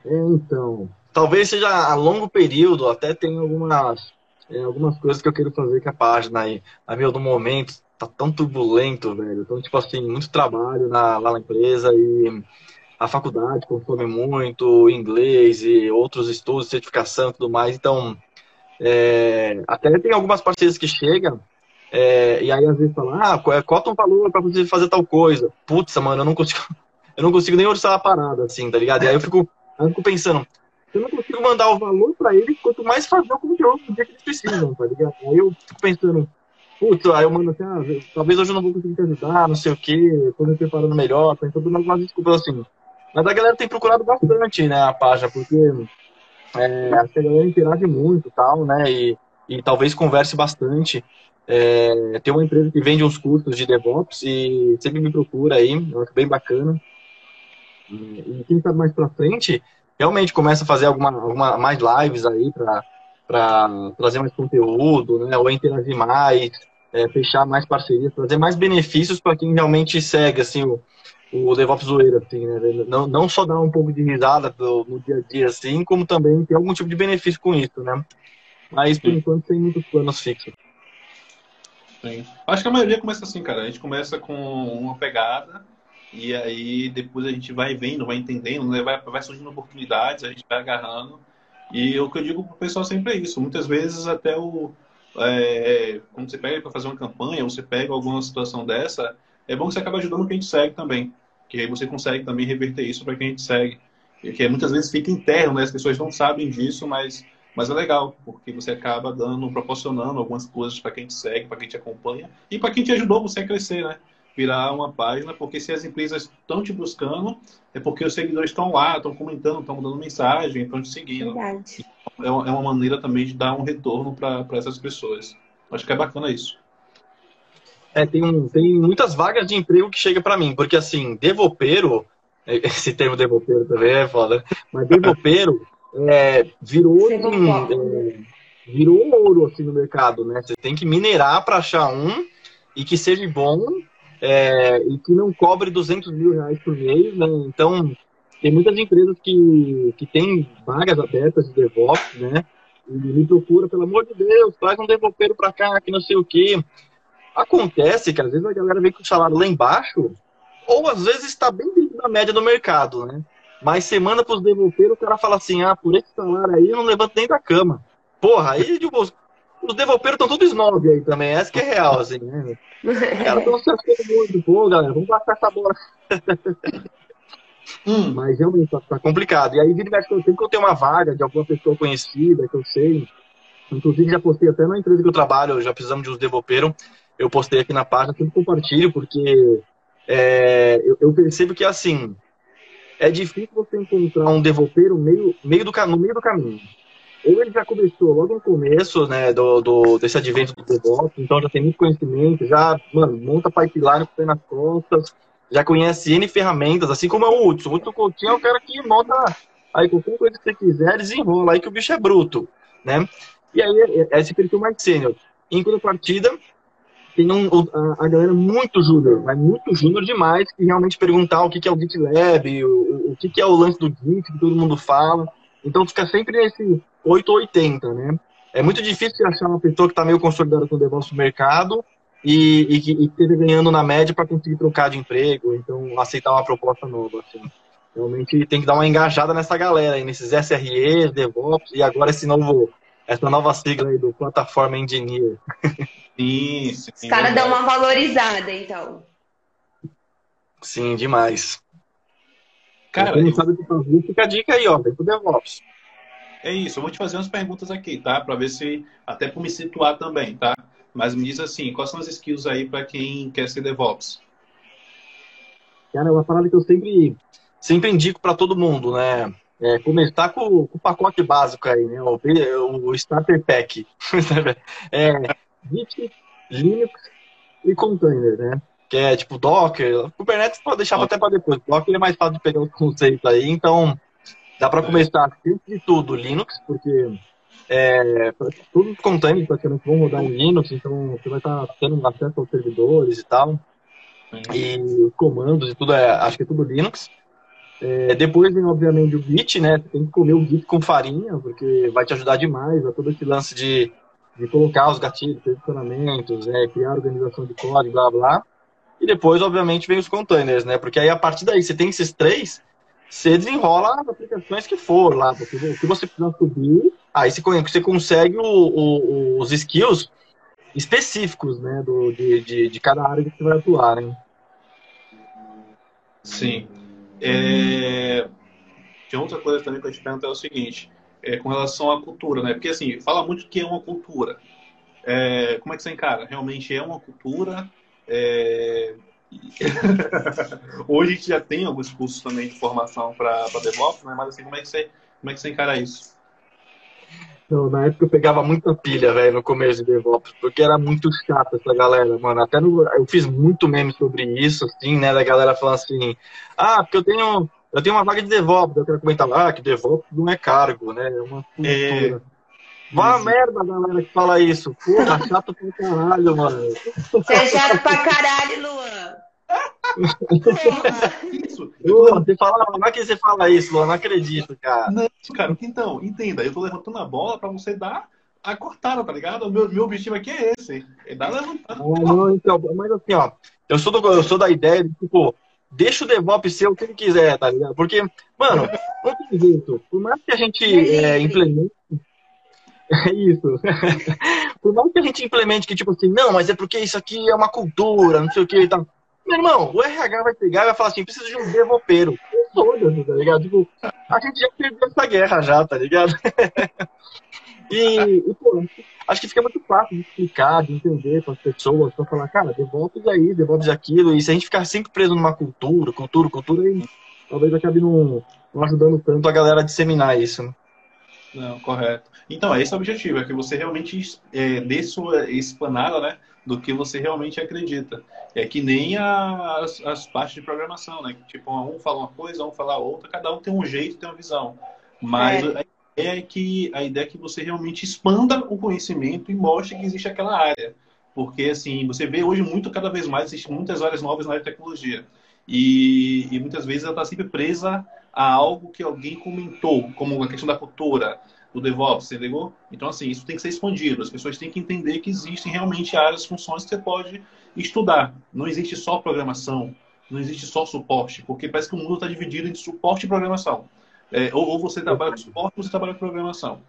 Então, talvez seja a longo período, até tem algumas, é, algumas coisas que eu quero fazer com a página aí. A meu, do momento, tá tão turbulento, velho. Então, tipo assim, muito trabalho na, lá na empresa e a faculdade consome muito, inglês e outros estudos, certificação e tudo mais. Então, é, até tem algumas parcerias que chegam é, e aí às vezes falam, ah, cota um valor para você fazer tal coisa. Putz, mano, eu não consigo, eu não consigo nem orçar a parada, assim, tá ligado? E aí eu fico, eu fico pensando, eu não consigo mandar o valor para eles, quanto mais fazer o conteúdo do dia que eles precisam, tá ligado? Aí eu fico pensando, Putz, aí eu mando assim, ah, talvez hoje eu não vou conseguir te ajudar, não sei o quê, tô me preparando melhor, tem todas umas desculpas assim. Mas a galera tem procurado bastante, né, a página, porque é, a galera interage muito tal, né, e, e talvez converse bastante. É, tem uma empresa que vende uns cursos de DevOps e sempre me procura aí, acho bem bacana. E, quem sabe mais pra frente, realmente começa a fazer alguma, alguma mais lives aí para para trazer mais conteúdo, né, ou interagir mais, é, fechar mais parcerias, trazer mais benefícios para quem realmente segue assim, o, o DevOps zoeira, assim, né? Não, não só dar um pouco de risada no dia a dia, assim, como também ter algum tipo de benefício com isso, né? Mas, por Sim. enquanto, tem muitos planos fixos. Sim. Acho que a maioria começa assim, cara. A gente começa com uma pegada e aí depois a gente vai vendo, vai entendendo, né? vai, vai surgindo oportunidades, a gente vai agarrando e o que eu digo para o pessoal sempre é isso. Muitas vezes até o é, quando você pega para fazer uma campanha, ou você pega alguma situação dessa, é bom que você acabe ajudando quem te segue também. Que aí você consegue também reverter isso para quem gente segue. Que muitas vezes fica interno, né? as pessoas não sabem disso, mas, mas é legal, porque você acaba dando, proporcionando algumas coisas para quem te segue, para quem te acompanha e para quem te ajudou você a crescer, né? Virar uma página, porque se as empresas estão te buscando, é porque os seguidores estão lá, estão comentando, estão mandando mensagem, estão te seguindo. Verdade. É, é uma maneira também de dar um retorno para essas pessoas. Acho que é bacana isso. É, tem, um, tem muitas vagas de emprego que chega para mim, porque assim, devopeiro, esse termo devopeiro também é foda, né? mas devopeiro é, virou, assim, é, virou ouro assim no mercado, né? Você tem que minerar para achar um e que seja bom é, e que não cobre 200 mil reais por mês, né? Então, tem muitas empresas que, que têm vagas abertas de DevOps, né? E me procura, pelo amor de Deus, traz um devopeiro para cá, que não sei o quê. Acontece que às vezes a galera vem com o salário lá embaixo, ou às vezes está bem dentro da média do mercado, né? Mas semana para os devolveiros, o cara fala assim: ah, por esse salário aí eu não levanto nem da cama. Porra, aí tipo, os devolveiros estão todos snob aí também, essa que é real, assim, né? Os caras estão se achando muito, pô, galera, vamos passar essa bola. hum. Mas realmente tá, tá, complicado. E aí, vira que eu tenho que eu tenho uma vaga de alguma pessoa conhecida, que eu sei. Inclusive, já postei até na empresa que eu trabalho, já precisamos de uns devolveiros eu postei aqui na página, sempre compartilho, porque é, eu, eu, percebo que, assim, é difícil você encontrar um devolveiro meio, meio do, no meio do caminho. Ou ele já começou logo no começo, né, do, do, desse advento do DevOps, então já tem muito conhecimento, já, mano, monta pipeline com nas costas, já conhece N ferramentas, assim como é o Hudson. O Hudson Coutinho é o cara que monta aí qualquer coisa que você quiser, desenrola aí que o bicho é bruto, né? E aí, é, é esse perfil mais sênior. Em contrapartida, tem um, a, a galera muito júnior, mas muito júnior demais, que realmente perguntar o que, que é o GitLab, o, o que, que é o lance do Git, que todo mundo fala. Então fica sempre nesse 880, né? É muito difícil achar uma pessoa que está meio consolidada com o DevOps no mercado e, e que esteja ganhando na média para conseguir trocar de emprego, então aceitar uma proposta nova. Assim. Realmente tem que dar uma engajada nessa galera aí, nesses SREs, DevOps e agora esse novo, essa nova sigla aí do Plataforma Engineer. Sim. Os caras dão uma valorizada, então. Sim, demais. Cara, quem eu... sabe o que fazer, fica a dica aí, ó, vem pro DevOps. É isso, eu vou te fazer umas perguntas aqui, tá? Para ver se, até para me situar também, tá? Mas me diz assim, quais são as skills aí para quem quer ser DevOps? Cara, é uma parada que eu sempre, sempre indico para todo mundo, né? É, começar com, com, o pacote básico aí, né? O, o Starter Pack. é, Git, Linux e container, né? Que é tipo Docker. Kubernetes pode deixar até para depois. Docker é mais fácil de pegar os conceitos aí, então dá para começar antes de tudo Linux, porque é, todos os containers praticamente vão rodar em Linux, então você vai estar tá tendo acesso aos servidores e tal. E os comandos e tudo, é, acho que é tudo Linux. É, depois vem, obviamente, o Git, né? Você tem que comer o Git com farinha, porque vai te ajudar demais a todo esse lance de de colocar os gatilhos, posicionamentos, é, criar organização de código, blá blá. E depois, obviamente, vem os containers, né? Porque aí a partir daí você tem esses três, você desenrola as aplicações que for lá, porque o que você precisa subir, aí você, consegue o, o, os skills específicos, né? Do, de, de, de, cada área que você vai atuar, né? Sim. É... Tinha outra coisa também que eu te perguntar é o seguinte é, com relação à cultura, né? Porque assim, fala muito que é uma cultura. É, como é que você encara? Realmente é uma cultura? É... Hoje a gente já tem alguns cursos também de formação para DevOps, né? Mas assim, como é que você, como é que você encara isso? Então, na época eu pegava muita pilha, velho, no começo de DevOps, porque era muito chato essa galera, mano. Até no, eu fiz muito meme sobre isso, assim, né? Da galera falando assim, ah, porque eu tenho eu tenho uma vaga de DevOps, eu quero comentar lá que DevOps não é cargo, né? É uma cultura. É... Vá merda, galera, que fala isso. Porra, chato pra caralho, mano. Você é chato pra caralho, Luan. Isso. Luan, você fala, como é que você fala isso, Luan? Não acredito, cara. Não, cara, então, entenda, eu tô levantando a bola pra você dar a cortada, tá ligado? O meu, meu objetivo aqui é esse. É dar levantada. Então, mas assim, ó, eu sou, do, eu sou da ideia de, tipo, deixa o DevOps ser o que ele quiser, tá ligado? Porque, mano, não tem jeito. Por mais que a gente é, implemente. É isso. Por mais que a gente implemente que, tipo assim, não, mas é porque isso aqui é uma cultura, não sei o que e tal. Meu irmão, o RH vai pegar e vai falar assim, precisa de um devopeiro. Foda-se, tá ligado? Tipo, a gente já perdeu essa guerra já, tá ligado? e, e, pô, acho que fica muito fácil de explicar, de entender para as pessoas, para falar, cara, devolve aí, devolve aquilo, e se a gente ficar sempre preso numa cultura, cultura, cultura, aí talvez acabe não, não ajudando tanto a galera a disseminar isso. Né? Não, correto. Então, esse é o objetivo, é que você realmente é, dê sua explanada, né, do que você realmente acredita. É que nem as, as, partes de programação, né? Tipo, um fala uma coisa, um fala outra, cada um tem um jeito, tem uma visão. Mas é. a ideia é que a ideia é que você realmente expanda o conhecimento e mostre que existe aquela área. Porque, assim, você vê hoje muito, cada vez mais, existem muitas áreas novas na área de tecnologia. E, e muitas vezes ela está sempre presa a algo que alguém comentou, como a questão da cultura, do DevOps, entendeu? Então, assim, isso tem que ser expandido. As pessoas têm que entender que existem realmente áreas, funções que você pode estudar. Não existe só programação, não existe só suporte, porque parece que o mundo está dividido entre suporte e programação. É, ou, ou, você trabalha com suporte ou você trabalha com programação.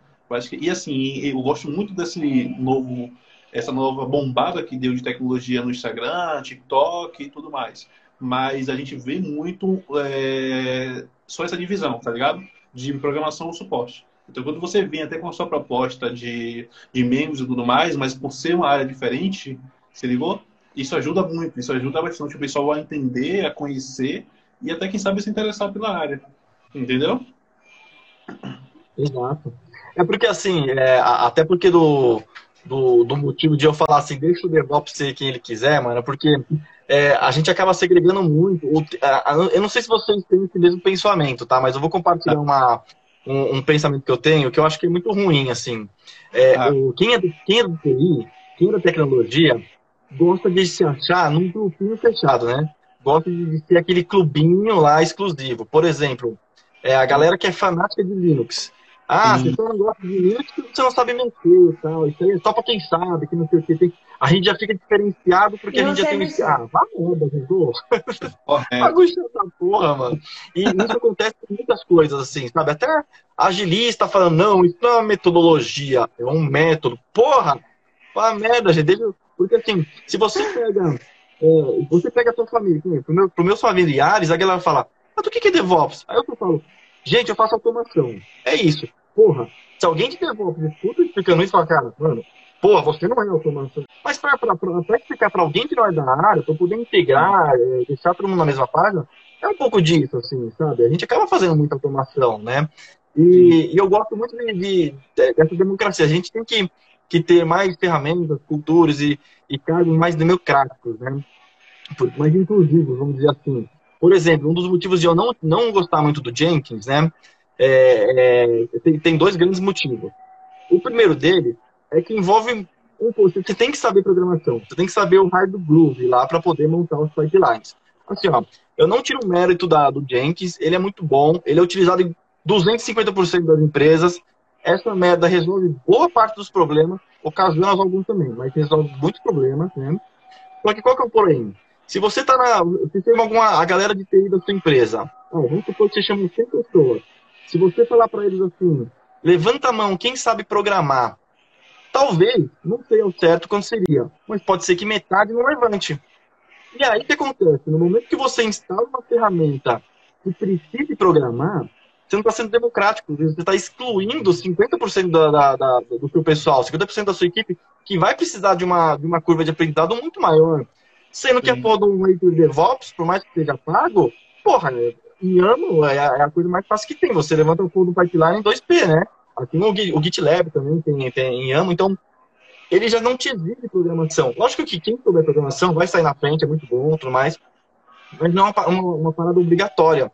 Que, e assim, eu gosto muito desse novo, essa nova bombada que deu de tecnologia no Instagram, TikTok e tudo mais. Mas a gente vê muito é, só essa divisão, tá ligado? De programação ou suporte. Então, quando você vem até com a sua proposta de, de membros e tudo mais, mas por ser uma área diferente, se ligou? Isso ajuda muito, isso ajuda bastante o pessoal a entender, a conhecer e até, quem sabe, se interessar pela área. Entendeu? Exato. É porque, assim, é, até porque do, do, do, motivo de eu falar assim, deixa o DevOps ser quem ele quiser, mano, porque é, a gente acaba segregando muito. Eu não sei se vocês têm esse mesmo pensamento, tá? Mas eu vou compartilhar uma, um, um, pensamento que eu tenho que eu acho que é muito ruim, assim. É, ah. o, quem, é do, quem é do TI, quem é da tecnologia, gosta de se achar num grupinho fechado, né? Gosta de ser aquele clubinho lá exclusivo. Por exemplo, é, a galera que é fanática de Linux. Ah, se você não gosta de Linux, você não sabe mexer e tal. Isso aí é só pra quem sabe, que não sei o que. Tem... A gente já fica diferenciado porque a gente já tem esse. Ah, vá merda, Jesus. Bagunça essa porra, mano. E isso acontece com muitas coisas, assim, sabe? Até agilista falando, não, isso não é uma metodologia, é um método. Porra! Fala merda, gente. Porque assim, se você pega. É, você pega a sua família, pro meu, pro meus familiares, a galera fala, mas do que é DevOps? Aí eu falo, gente, eu faço automação. É isso. Porra, se alguém de DevOps escuta explicando isso, fala, cara, mano, porra, você não é automação. Mas para explicar para alguém que não é da área, para poder integrar, é, deixar todo mundo na mesma página, é um pouco disso, assim, sabe? A gente acaba fazendo muita automação, né? E, e eu gosto muito de, de, dessa democracia. A gente tem que, que ter mais ferramentas, culturas e, e cargos mais democráticos, né? Mais inclusivos, vamos dizer assim. Por exemplo, um dos motivos de eu não, não gostar muito do Jenkins, né? É, é, tem, tem dois grandes motivos. O primeiro dele é que envolve um você tem que saber programação, você tem que saber o hard groove lá para poder montar os pipelines. Assim, ó, eu não tiro o mérito da, do Jenkins, ele é muito bom, ele é utilizado em 250% das empresas. Essa merda resolve boa parte dos problemas, ocasiona alguns também, mas resolve muitos problemas, né? Só que qual que é o porém? Se você tá na. Se tem alguma. A galera de TI da sua empresa, ó, vamos supor que você chama 100 pessoas. Se você falar para eles assim, levanta a mão, quem sabe programar? Talvez, não sei ao certo quanto seria, mas pode ser que metade não levante. E aí o que acontece? No momento que você instala uma ferramenta que precise programar, você não está sendo democrático, você está excluindo 50% da, da, da, do seu pessoal, 50% da sua equipe, que vai precisar de uma, de uma curva de aprendizado muito maior. Sendo Sim. que a porra de um leitor DevOps, por mais que seja pago, porra, em YAML é, é a coisa mais fácil que tem. Você levanta o code do pipeline em 2P, né? Aqui no o GitLab também tem, tem em YAML, então ele já não te exige programação. Lógico que quem souber programação vai sair na frente, é muito bom, tudo mais, mas não é uma, uma, uma parada obrigatória.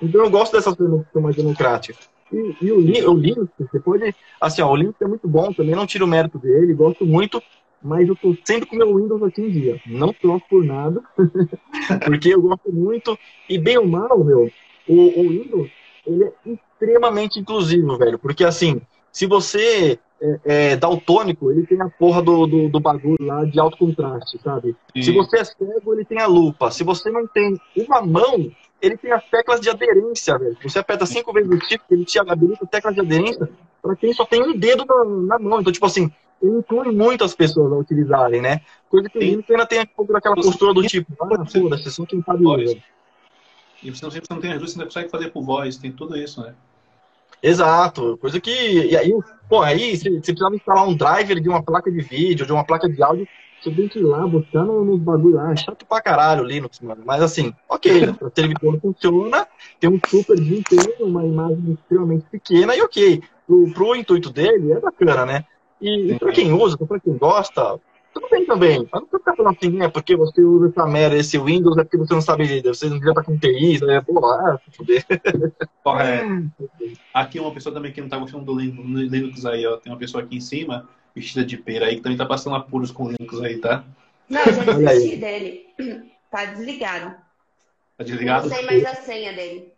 Então eu gosto dessas são mais democráticas. E, e o, o Linux, você pode. Assim, ó, o Linux é muito bom, também não tiro o mérito dele, gosto muito, mas eu tô sempre com o meu Windows aqui em dia. Não troco por nada, porque eu gosto muito. E bem ou mal, meu, o, o Windows, ele é extremamente inclusivo, velho. Porque assim, se você é, é daltônico, ele tem a porra do, do, do, bagulho lá de alto contraste, sabe? Sim. Se você é cego, ele tem a lupa. Se você não tem uma mão, ele tem as teclas de aderência, velho. Você aperta cinco vezes o tipo, ele te habilita teclas de aderência para quem só tem um dedo na, na, mão. Então, tipo assim, inclui muitas pessoas a utilizarem, né? Coisa que Linux ainda tem aquela postura do tipo, ah, foda-se, só quem sabe E você não, você não tem duas, você ainda consegue fazer por voz, tem tudo isso, né? Exato, coisa que. E aí, pô, aí você precisava instalar um driver de uma placa de vídeo, de uma placa de áudio, você tem que ir lá buscando nos bagulho lá, chato pra caralho o Linux, mano. Mas assim, ok, o servidor funciona, tem um super desempenho, uma imagem extremamente pequena e ok. Pro, pro intuito dele é bacana, né? E, e pra quem usa, pra quem gosta, tudo bem também. Mas não ficar falando assim, é porque você usa essa merda, esse Windows, é porque você não sabe, você não devia estar com TI, né? Pô, ah, fuder. Correto. Aqui uma pessoa também que não tá gostando do Linux aí, ó. Tem uma pessoa aqui em cima, vestida de pera aí, que também tá passando apuros com o Linux aí, tá? Não, eu já desisti dele. Tá desligado. Tá desligado? Não sei mais a senha dele.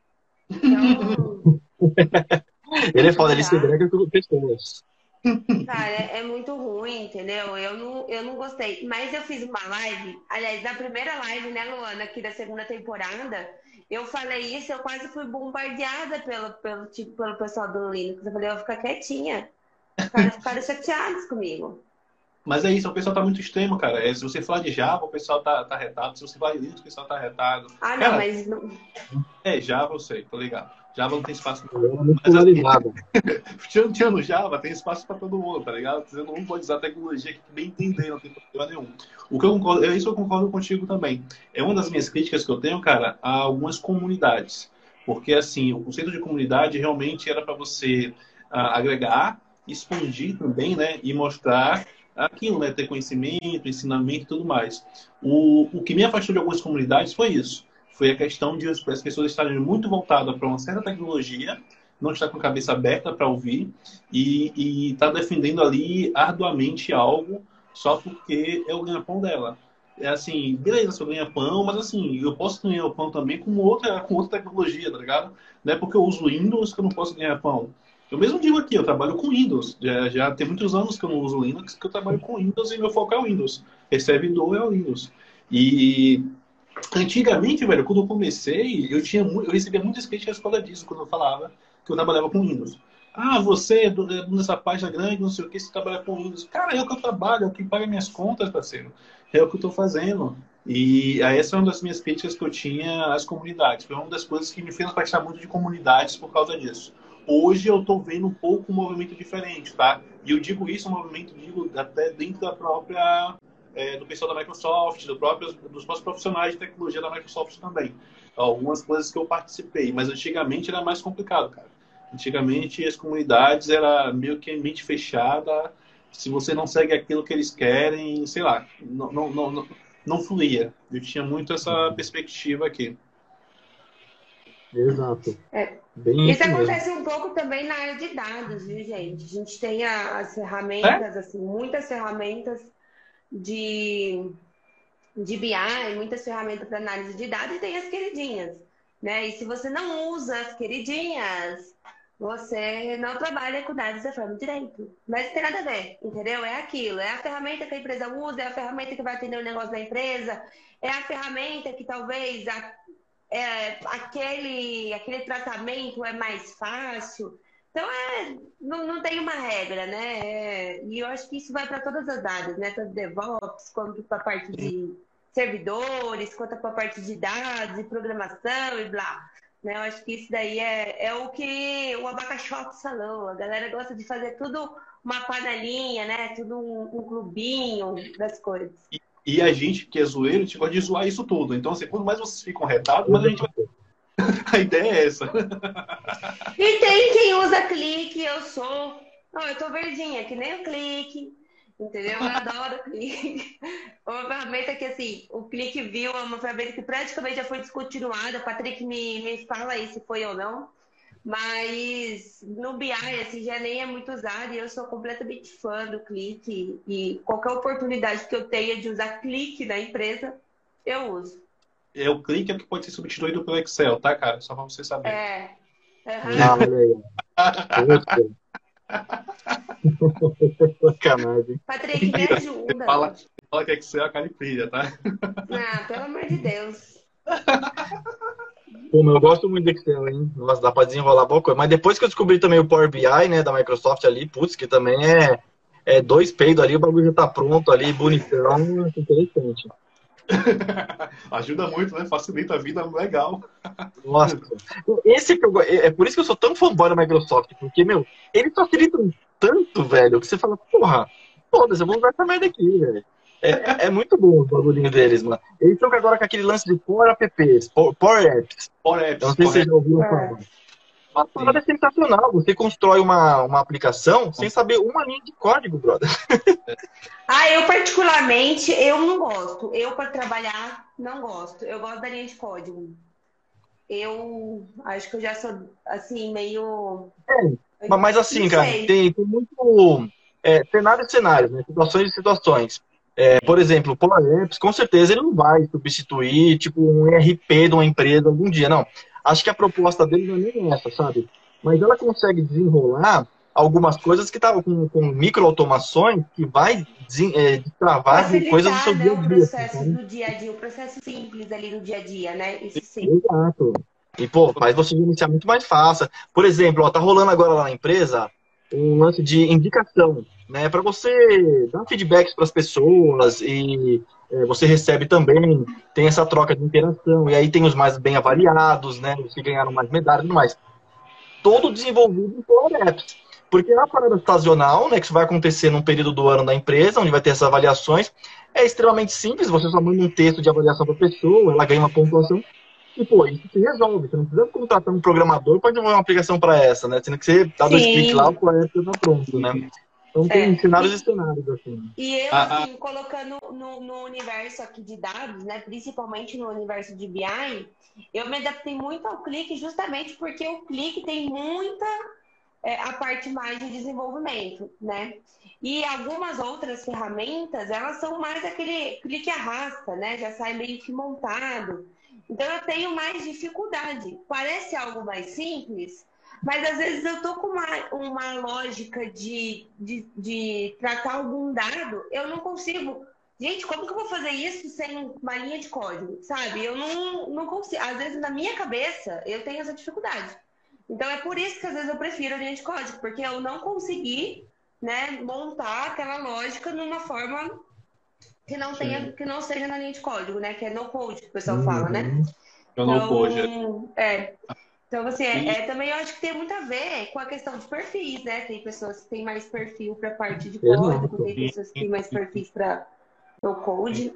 Então... ele é foda, ele se brega com pessoas. Cara, é, é, muito ruim, entendeu? Eu não, eu não gostei. Mas eu fiz uma live, aliás, na primeira live, né, Luana, aqui da segunda temporada, eu falei isso, eu quase fui bombardeada pelo, pelo, tipo, pelo pessoal do Linux. Eu falei, eu vou ficar quietinha. Os caras ficaram chateados comigo. Mas é isso, o pessoal tá muito extremo, cara. É, se você falar de Java, o pessoal tá, tá retado. Se você falar de Linux, o pessoal tá retado. Ah, cara, não, mas. Não... É, Java eu sei, tô ligado. Java não tem espaço para todo mundo. Mas assim, tirando Java, tem espaço para todo mundo, tá ligado? Você não pode usar tecnologia que bem entender, não tem problema nenhum. O que eu concordo, é isso eu concordo contigo também. É uma das minhas críticas que eu tenho, cara, a algumas comunidades. Porque, assim, o conceito de comunidade realmente era para você uh, agregar, expandir também, né? E mostrar aquilo, né? Ter conhecimento, ensinamento e tudo mais. O, o que me afastou de algumas comunidades foi isso foi a questão de as pessoas estarem muito voltadas para uma certa tecnologia, não estar com a cabeça aberta para ouvir e estar tá defendendo ali arduamente algo só porque é o ganha-pão dela. É assim, beleza, se eu ganho pão, mas assim, eu posso ganhar o pão também com outra, com outra tecnologia, tá ligado? Não é porque eu uso Windows que eu não posso ganhar pão. Eu mesmo digo aqui, eu trabalho com Windows. Já, já tem muitos anos que eu não uso Linux, que eu trabalho com Windows e meu foco é o Windows. Esse servidor é o Windows. E Antigamente, velho, quando eu comecei, eu tinha eu recebia muitas críticas por causa disso, quando eu falava que eu trabalhava com Windows. Ah, você é dessa página grande, não sei o que, você trabalha com Windows. Cara, é o que eu trabalho, é o que paga minhas contas, parceiro. É o que eu estou fazendo. E essa é uma das minhas críticas que eu tinha às comunidades. Foi uma das coisas que me fez afastar muito de comunidades por causa disso. Hoje eu estou vendo um pouco um movimento diferente, tá? E eu digo isso, um movimento, digo, até dentro da própria é, do pessoal da Microsoft, do próprio, dos próprios profissionais de tecnologia da Microsoft também. Algumas coisas que eu participei, mas antigamente era mais complicado, cara. Antigamente as comunidades era meio que mente fechada. Se você não segue aquilo que eles querem, sei lá, não, não, não, não, não fluía. Eu tinha muito essa perspectiva aqui. Exato. É. Bem isso acontece mesmo. um pouco também na área de dados, viu, gente? A gente tem as ferramentas, é? assim, muitas ferramentas de, de BI, muitas ferramentas para análise de dados e tem as queridinhas. Né? E se você não usa as queridinhas, você não trabalha com dados da forma direito. Mas não tem nada a ver, entendeu? É aquilo. É a ferramenta que a empresa usa, é a ferramenta que vai atender o negócio da empresa, é a ferramenta que talvez a, é, aquele, aquele tratamento é mais fácil. Então, é, não, não tem uma regra, né? É, e eu acho que isso vai para todas as áreas, né? Tanto DevOps, quanto para a parte de servidores, quanto para a parte de dados e programação e blá. Né? Eu acho que isso daí é, é o que o Abacaxote falou. A galera gosta de fazer tudo uma panelinha, né? Tudo um, um clubinho das coisas. E, e, a gente que é zoeiro, a gente gosta de zoar isso tudo. Então, assim, quanto mais vocês ficam retados, mais a gente vai A ideia é essa. E tem quem usa clique, eu sou. Não, eu tô verdinha, que nem o clique. Entendeu? Eu adoro clique. Uma ferramenta que, assim, o clique viu é uma ferramenta que praticamente já foi descontinuada. O Patrick me, me fala aí se foi ou não. Mas no BI, assim, já nem é muito usado e eu sou completamente fã do clique. E qualquer oportunidade que eu tenha de usar clique na empresa, eu uso é o clique é o que pode ser substituído pelo Excel, tá, cara? Só para você saber. É. Uhum. Sacanagem. Patrick, me ajuda. Fala, fala que Excel é a caliprilha, tá? Ah, pelo amor de Deus. Pô, eu gosto muito do Excel, hein? Nossa, dá pra desenrolar boa coisa. Mas depois que eu descobri também o Power BI, né, da Microsoft ali, putz, que também é, é dois peidos ali, o bagulho já tá pronto ali, bonitão, interessante. Ajuda muito, né? Facilita a vida, legal. Nossa. Esse que eu, é por isso que eu sou tão fanboy da Microsoft, porque, meu, eles facilitam tanto, velho, que você fala, porra, foda-se, eu vou usar essa merda aqui, velho. É, é, é muito bom o bagulhinho deles, mano. Eles estão agora com aquele lance de Power Apps, Power Apps. Power Apps. Não sei se vocês já ouviram falar. Uma parada é sensacional. Você constrói uma, uma aplicação sem saber uma linha de código, brother. Ah, eu particularmente, eu não gosto. Eu, para trabalhar, não gosto. Eu gosto da linha de código. Eu acho que eu já sou, assim, meio... É, mas assim, cara, tem, tem muito... É, cenários e cenários, né? Situações e situações. É, por exemplo, o Power Apps, com certeza ele não vai substituir, tipo, um ERP de uma empresa algum dia, não. Acho que a proposta dele não é nem essa, sabe? Mas ela consegue desenrolar algumas coisas que estavam com, com microautomações que vai é, Facilitar, coisas do seu né, dia a o dia. processo sabe? do dia a dia, o processo simples ali do dia a dia, né? Isso sim. Exato. E, pô, faz você iniciar muito mais fácil. Por exemplo, ó, tá rolando agora lá na empresa um lance de indicação, né? Para você dar feedbacks para as pessoas e você recebe também, tem essa troca de interação, e aí tem os mais bem avaliados, né? Os que ganharam mais medalhas e tudo mais. Todo desenvolvido em Apps. Porque é uma parada sazonal, né? Que isso vai acontecer num período do ano da empresa, onde vai ter essas avaliações. É extremamente simples, você só manda um texto de avaliação para a pessoa, ela ganha uma pontuação. E, pô, isso se resolve. Você não precisa contratar um programador para desenvolver uma aplicação para essa, né? Sendo que você dá dois cliques lá, o Power Apps já tá pronto, né? Então tem cenários e cenários, assim. E eu, Ah, assim, colocando no, no universo aqui de dados, né? Principalmente no universo de BI, eu me adaptei muito ao clique justamente porque o clique tem muita é, a parte mais de desenvolvimento, né? E algumas outras ferramentas, elas são mais aquele clique arrasta, né? Já sai meio que montado. Então eu tenho mais dificuldade. Parece algo mais simples, mas às vezes eu tô com uma, uma lógica de, de, de tratar algum dado, eu não consigo. Gente, como que eu vou fazer isso sem uma linha de código? Sabe? Eu não, não consigo. Às vezes, na minha cabeça, eu tenho essa dificuldade. Então, é por isso que às vezes eu prefiro a linha de código, porque eu não consegui né, montar aquela lógica numa forma que não, tenha, que não seja na linha de código, né? Que é no code que o pessoal fala, né? Eu não pode. é. Então, assim, é, E- é, também eu acho que tem muito a ver com a questão de perfis, né? Tem pessoas que têm mais perfil para parte de código, tem pessoas que têm mais perfis para o code.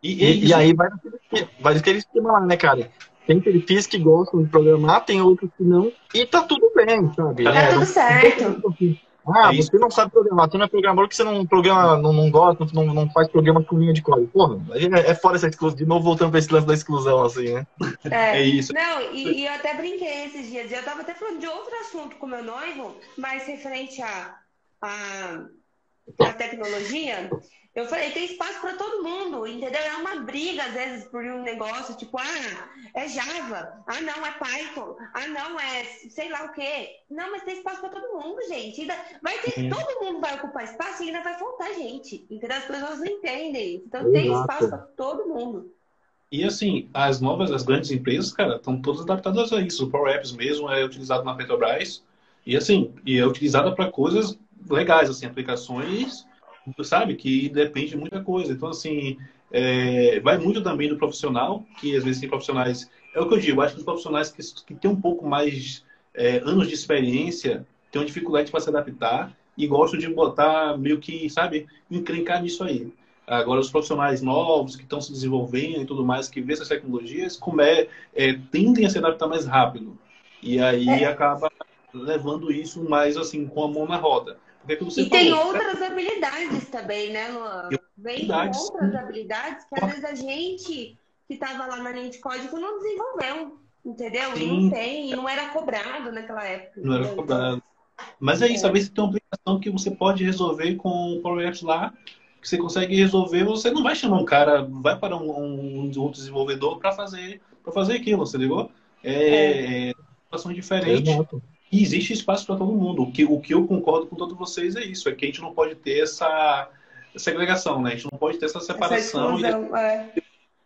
E, E, e aí vai naquele, esquema- vai naquele esquema lá, né, cara? Tem perfis que gostam de programar, tem outros que não, e tá tudo bem, sabe? Tá Tá É, tudo certo. Ah, É isso. você não sabe programar, você não é programador porque você não programa, não, não gosta, não, não faz programa com linha de código. Porra, é, é fora essa exclusão. De novo, voltando pra esse lance da exclusão, assim, né? É isso. Não, e, e eu até brinquei esses dias. Eu tava até falando de outro assunto com meu noivo, mas referente a, a, a tecnologia. Eu falei, tem espaço para todo mundo, entendeu? É uma briga, às vezes, por um negócio, tipo, ah, é Java, ah, não, é Python, ah, não, é sei lá o quê. Não, mas tem espaço para todo mundo, gente. Ainda vai ter, todo mundo vai ocupar espaço e ainda vai faltar gente, entendeu? As pessoas não entendem. Então tem Exato. espaço para todo mundo. E assim, as novas, as grandes empresas, cara, estão todas adaptadas a isso. O Power Apps mesmo é utilizado na Petrobras. E assim, e é utilizada para coisas legais, assim, aplicações, sabe, que depende de muita coisa. Então, assim, é, vai muito também do profissional, que às vezes tem profissionais. É o que eu digo, acho que os profissionais que, que têm um pouco mais é, anos de experiência têm uma dificuldade para se adaptar e gostam de botar meio que, sabe, encrencar nisso aí. Agora, os profissionais novos que estão se desenvolvendo e tudo mais, que vê essas tecnologias, como é, é, tendem a se adaptar mais rápido. E aí É. acaba levando isso mais assim, com a mão na roda. É E tem falou, outras habilidades também, né, Luan? Vem com outras habilidades que às vezes a gente que estava lá na linha de código não desenvolveu, entendeu? E Sim. não tem, e não era cobrado naquela época. Não era cobrado. Mas é isso, às vezes tem uma aplicação que você pode resolver com o Power Apps lá, que você consegue resolver, você não vai chamar um cara, vai para um, um outro desenvolvedor para fazer, para fazer aquilo, você ligou? É, é. situação diferente. Exato. E existe espaço para todo mundo. O que, o que eu concordo com todos vocês é isso, é que a gente não pode ter essa segregação, né? A gente não pode ter essa Essa separação. e exclusão, é.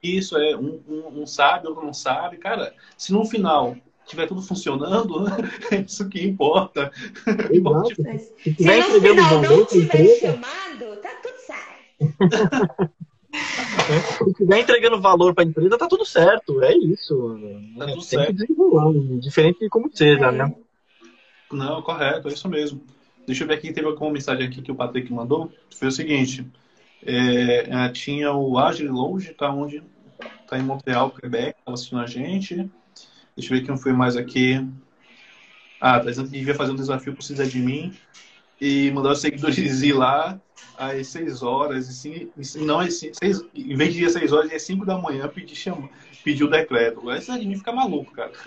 isso é um, um, um sabe, outro não sabe. Cara, se no final tiver tudo funcionando, é isso que importa. Exato. Se Se tiver no entregando final valor não pra tiver empresa, chamado, tá tudo certo. Se estiver entregando valor para a empresa, tá tudo certo. É isso. Tá tudo Tem certo. que desenrolar, diferente de como seja, né? Não, correto, é isso mesmo. Deixa eu ver aqui, teve alguma mensagem aqui que o Patrick mandou. Foi o seguinte: é, é, tinha o Agile Longe, tá onde? Tá em Montreal, Quebec, tá assistindo a gente. Deixa eu ver quem foi mais aqui. Ah, tá dizendo que devia fazer um desafio pro Cidade de mim e mandar os seguidores ir lá às 6 horas, e sim, não às 6, em vez de ir às 6 horas, às 5 da manhã pedir, chama, pedir o decreto. Esse de mim fica maluco, cara.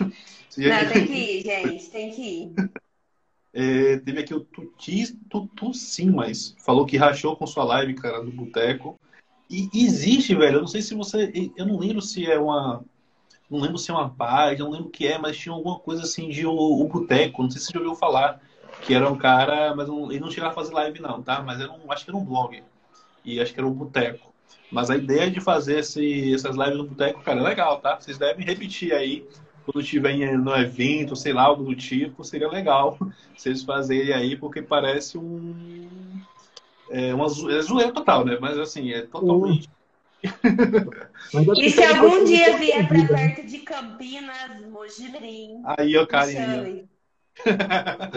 Não, tem que ir, gente, tem que ir. É, teve aqui o Tuti, Tutu Simas, falou que rachou com sua live, cara, do Boteco. E existe, velho, eu não sei se você. Eu não lembro se é uma. Não lembro se é uma página, não lembro o que é, mas tinha alguma coisa assim de o, o Boteco, não sei se você já ouviu falar. Que era um cara, mas ele não chegava a fazer live, não, tá? Mas era um, acho que era um blog. E acho que era um Boteco. Mas a ideia de fazer esse, essas lives no Boteco, cara, é legal, tá? Vocês devem repetir aí quando estiver em- no evento, sei lá, algo do tipo, seria legal vocês fazerem aí, porque parece um. É uma é zoeira total, né? Mas assim, é totalmente. E se algum dia vier pra vida, né? perto de Campinas, Mogi Mirim, Aí.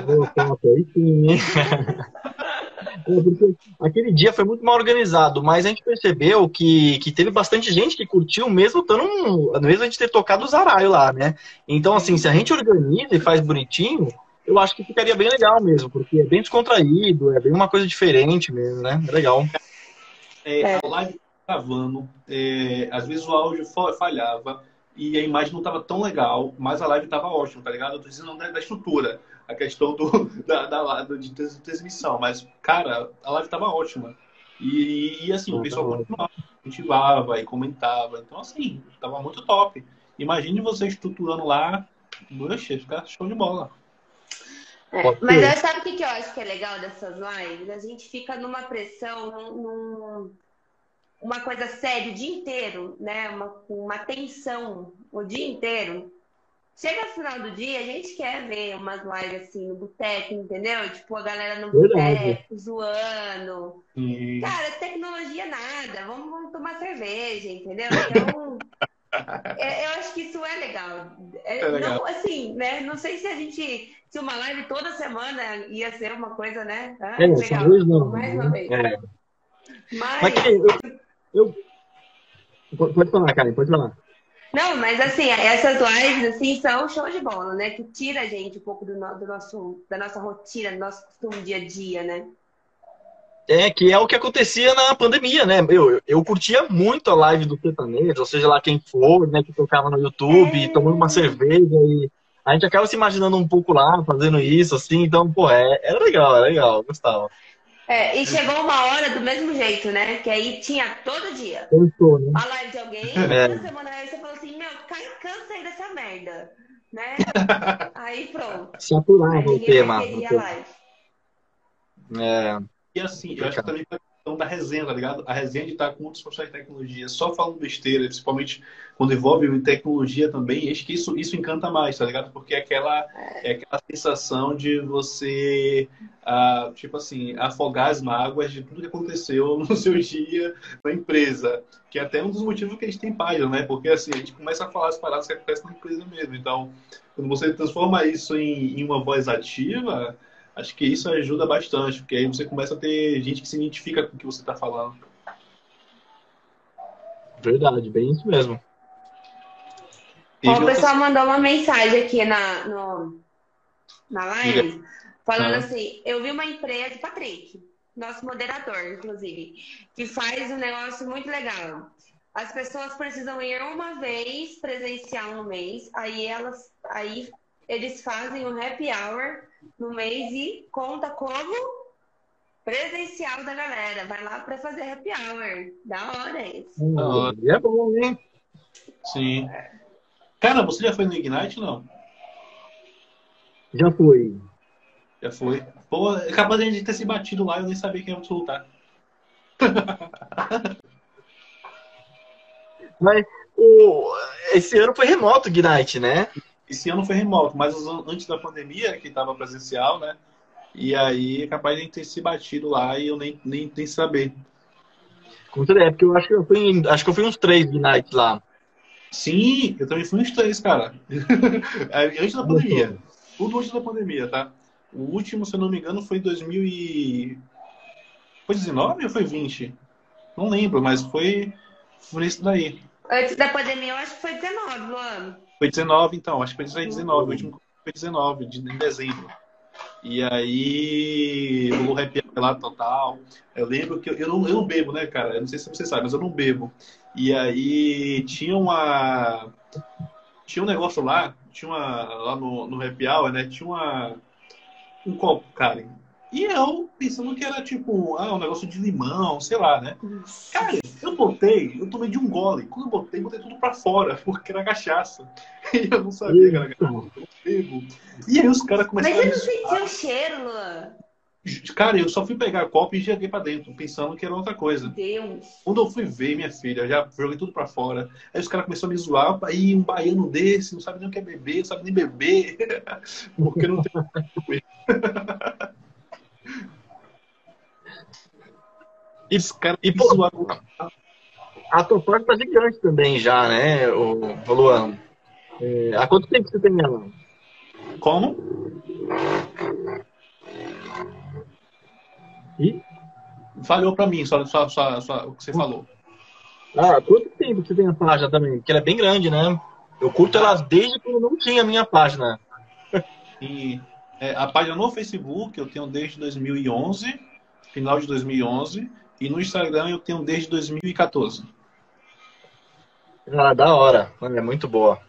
Ô, top, aí sim, hein? É, aquele dia foi muito mal organizado, mas a gente percebeu que, que teve bastante gente que curtiu, mesmo estando um- mesmo a gente ter tocado o Zaraio lá, né? Então, assim, se a gente organiza e faz bonitinho, eu acho que ficaria bem legal mesmo, porque é bem descontraído, é bem uma coisa diferente mesmo, né? É legal. É. A live gravando, é, às vezes o áudio fa- falhava e a imagem não estava tão legal, mas a live estava ótima, tá ligado? Eu tô dizendo da, da estrutura, a questão do, da, da, da- de trans- transmissão, mas, cara, a live estava ótima. E, e, assim, o pessoal tá continuava, incentivava e comentava. Então, assim, tava muito top. Imagine você estruturando lá, Poxa, fica show de bola. É, mas sabe o que, que eu acho que é legal dessas lives? A gente fica numa pressão, num, num- uma coisa séria o dia inteiro, né? Uma, uma tensão o dia inteiro. Chega no final do dia, a gente quer ver umas lives assim no boteco, entendeu? Tipo, a galera no boteco, zoando. E... Cara, tecnologia nada, vamos, vamos tomar cerveja, entendeu? Então, é- eu acho que isso é legal. É, É legal. Não, assim, né? Não sei se a gente, se uma live toda semana ia ser uma coisa, né? Ah, É, legal. não. Mais uma né? vez. É. Mas, Mas eu, eu- Pode falar, Karen, pode falar. não, mas assim, essas lives assim são show de bola, né? Que tira a gente um pouco do, no- do nosso, da nossa rotina, do nosso costume dia a dia, né? É, que é o que acontecia na pandemia, né? Eu, eu, eu curtia muito a live do sertanejo, ou seja lá quem for, né, que tocava no YouTube, É. tomando uma cerveja e a gente acaba se imaginando um pouco lá, fazendo isso, assim, então, pô, é, era legal, era legal, gostava. É, e chegou uma hora do mesmo jeito, né? Que aí tinha todo dia. Pensou, né? a live de alguém, É. uma semana aí você falou assim, meu, cai, cansa aí dessa merda, né? Aí pronto. Saturava o ninguém tema. É, E assim, eu acho que também questão da resenha, tá ligado? A resenha de estar com outros profissionais de tecnologia, só falando besteira, principalmente quando envolve tecnologia também, acho que isso, isso encanta mais, tá ligado? Porque é aquela, é aquela sensação de você, ah, tipo assim, afogar as mágoas de tudo que aconteceu no seu dia na empresa. Que é até um dos motivos que a gente tem página, né? Porque assim, a gente começa a falar as paradas que acontecem na empresa mesmo. Então, quando você transforma isso em, em uma voz ativa, Acho que isso ajuda bastante, porque aí você começa a ter gente que se identifica com o que você está falando. verdade, bem isso mesmo. Ó, o pessoal mandou uma mensagem aqui na, no, na live, falando Ah. assim, eu vi uma empresa, Patrick, nosso moderador, inclusive, que faz um negócio muito legal. As pessoas precisam ir uma vez presencial no mês, aí elas, aí eles fazem um happy hour no mês e conta como presencial da galera. Vai lá para fazer happy hour. Da hora isso. hora. E é bom, hein? Sim. Cara, você já foi no Ignite, não? Já foi. Já foi. Pô, é capaz de a gente ter se batido lá e eu nem sabia quem ia lutar. Mas o, esse ano foi remoto o Ignite, né? Esse ano foi remoto, mas antes da pandemia, que estava presencial, né? E aí é capaz de a gente ter se batido lá e eu nem, nem, nem saber. Com certeza, é porque eu acho que eu fui, acho que eu fui uns três Nights lá. Sim, eu também fui uns três, cara. É, antes da pandemia. Tudo antes da pandemia, tá? O último, se eu não me engano, foi 2000 e... Foi 19 ou foi 20? Não lembro, mas foi, foi isso daí. Antes da pandemia, eu acho que foi 19, Luan. Foi 19, então. Acho que foi 19. O último foi 19, de, em dezembro. E aí, o happy lá total. Eu lembro que eu, eu, não, eu não bebo, né, cara? Eu não sei se você sabe, mas eu não bebo. E aí tinha uma. Tinha um negócio lá, tinha uma. Lá no, no happy hour, né? Tinha uma. Um copo, cara. E eu pensando que era tipo, ah, um negócio de limão, sei lá, né? Cara, eu botei, eu tomei de um gole. Quando eu botei, botei tudo pra fora, porque era cachaça. E eu não sabia que era cachaça. E aí os caras começaram Mas você não sentiu o cheiro, Luan? Cara, eu só fui pegar a copa e joguei pra dentro, pensando que era outra coisa. Deus. Quando eu fui ver, minha filha, já joguei tudo pra fora. Aí os caras começaram a me zoar, aí um baiano desse, não sabe nem o que é beber, não sabe nem beber, porque não tem. E, e pô, a porta tá gigante também já, né, o, o Luan? É, há quanto tempo você tem ela? Como? E? Falhou pra mim, só, só, só, só o que você falou. Ah, quanto tempo você tem a página também? Porque ela é bem grande, né? Eu curto ela desde que eu não tinha a minha página. E é, a página no Facebook eu tenho desde 2011, final de 2011, e no Instagram eu tenho desde 2014. Ah, da hora. É muito boa.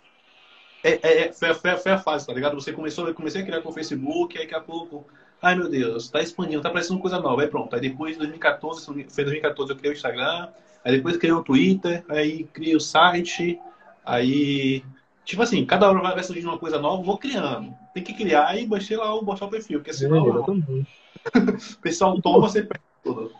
É, é, é foi, foi, foi, a fase, tá ligado? Você começou, eu comecei a criar com o Facebook, aí daqui a pouco, ai meu Deus, tá expandindo, tá aparecendo coisa nova, aí pronto. Aí depois, 2014, foi 2014 eu criei o Instagram, aí depois criei o Twitter, aí criei o site, aí. Tipo assim, cada hora vai surgir uma coisa nova, vou criando. Tem que criar e baixei lá o botar o perfil, porque senão. É, o pessoal toma, você perde tudo.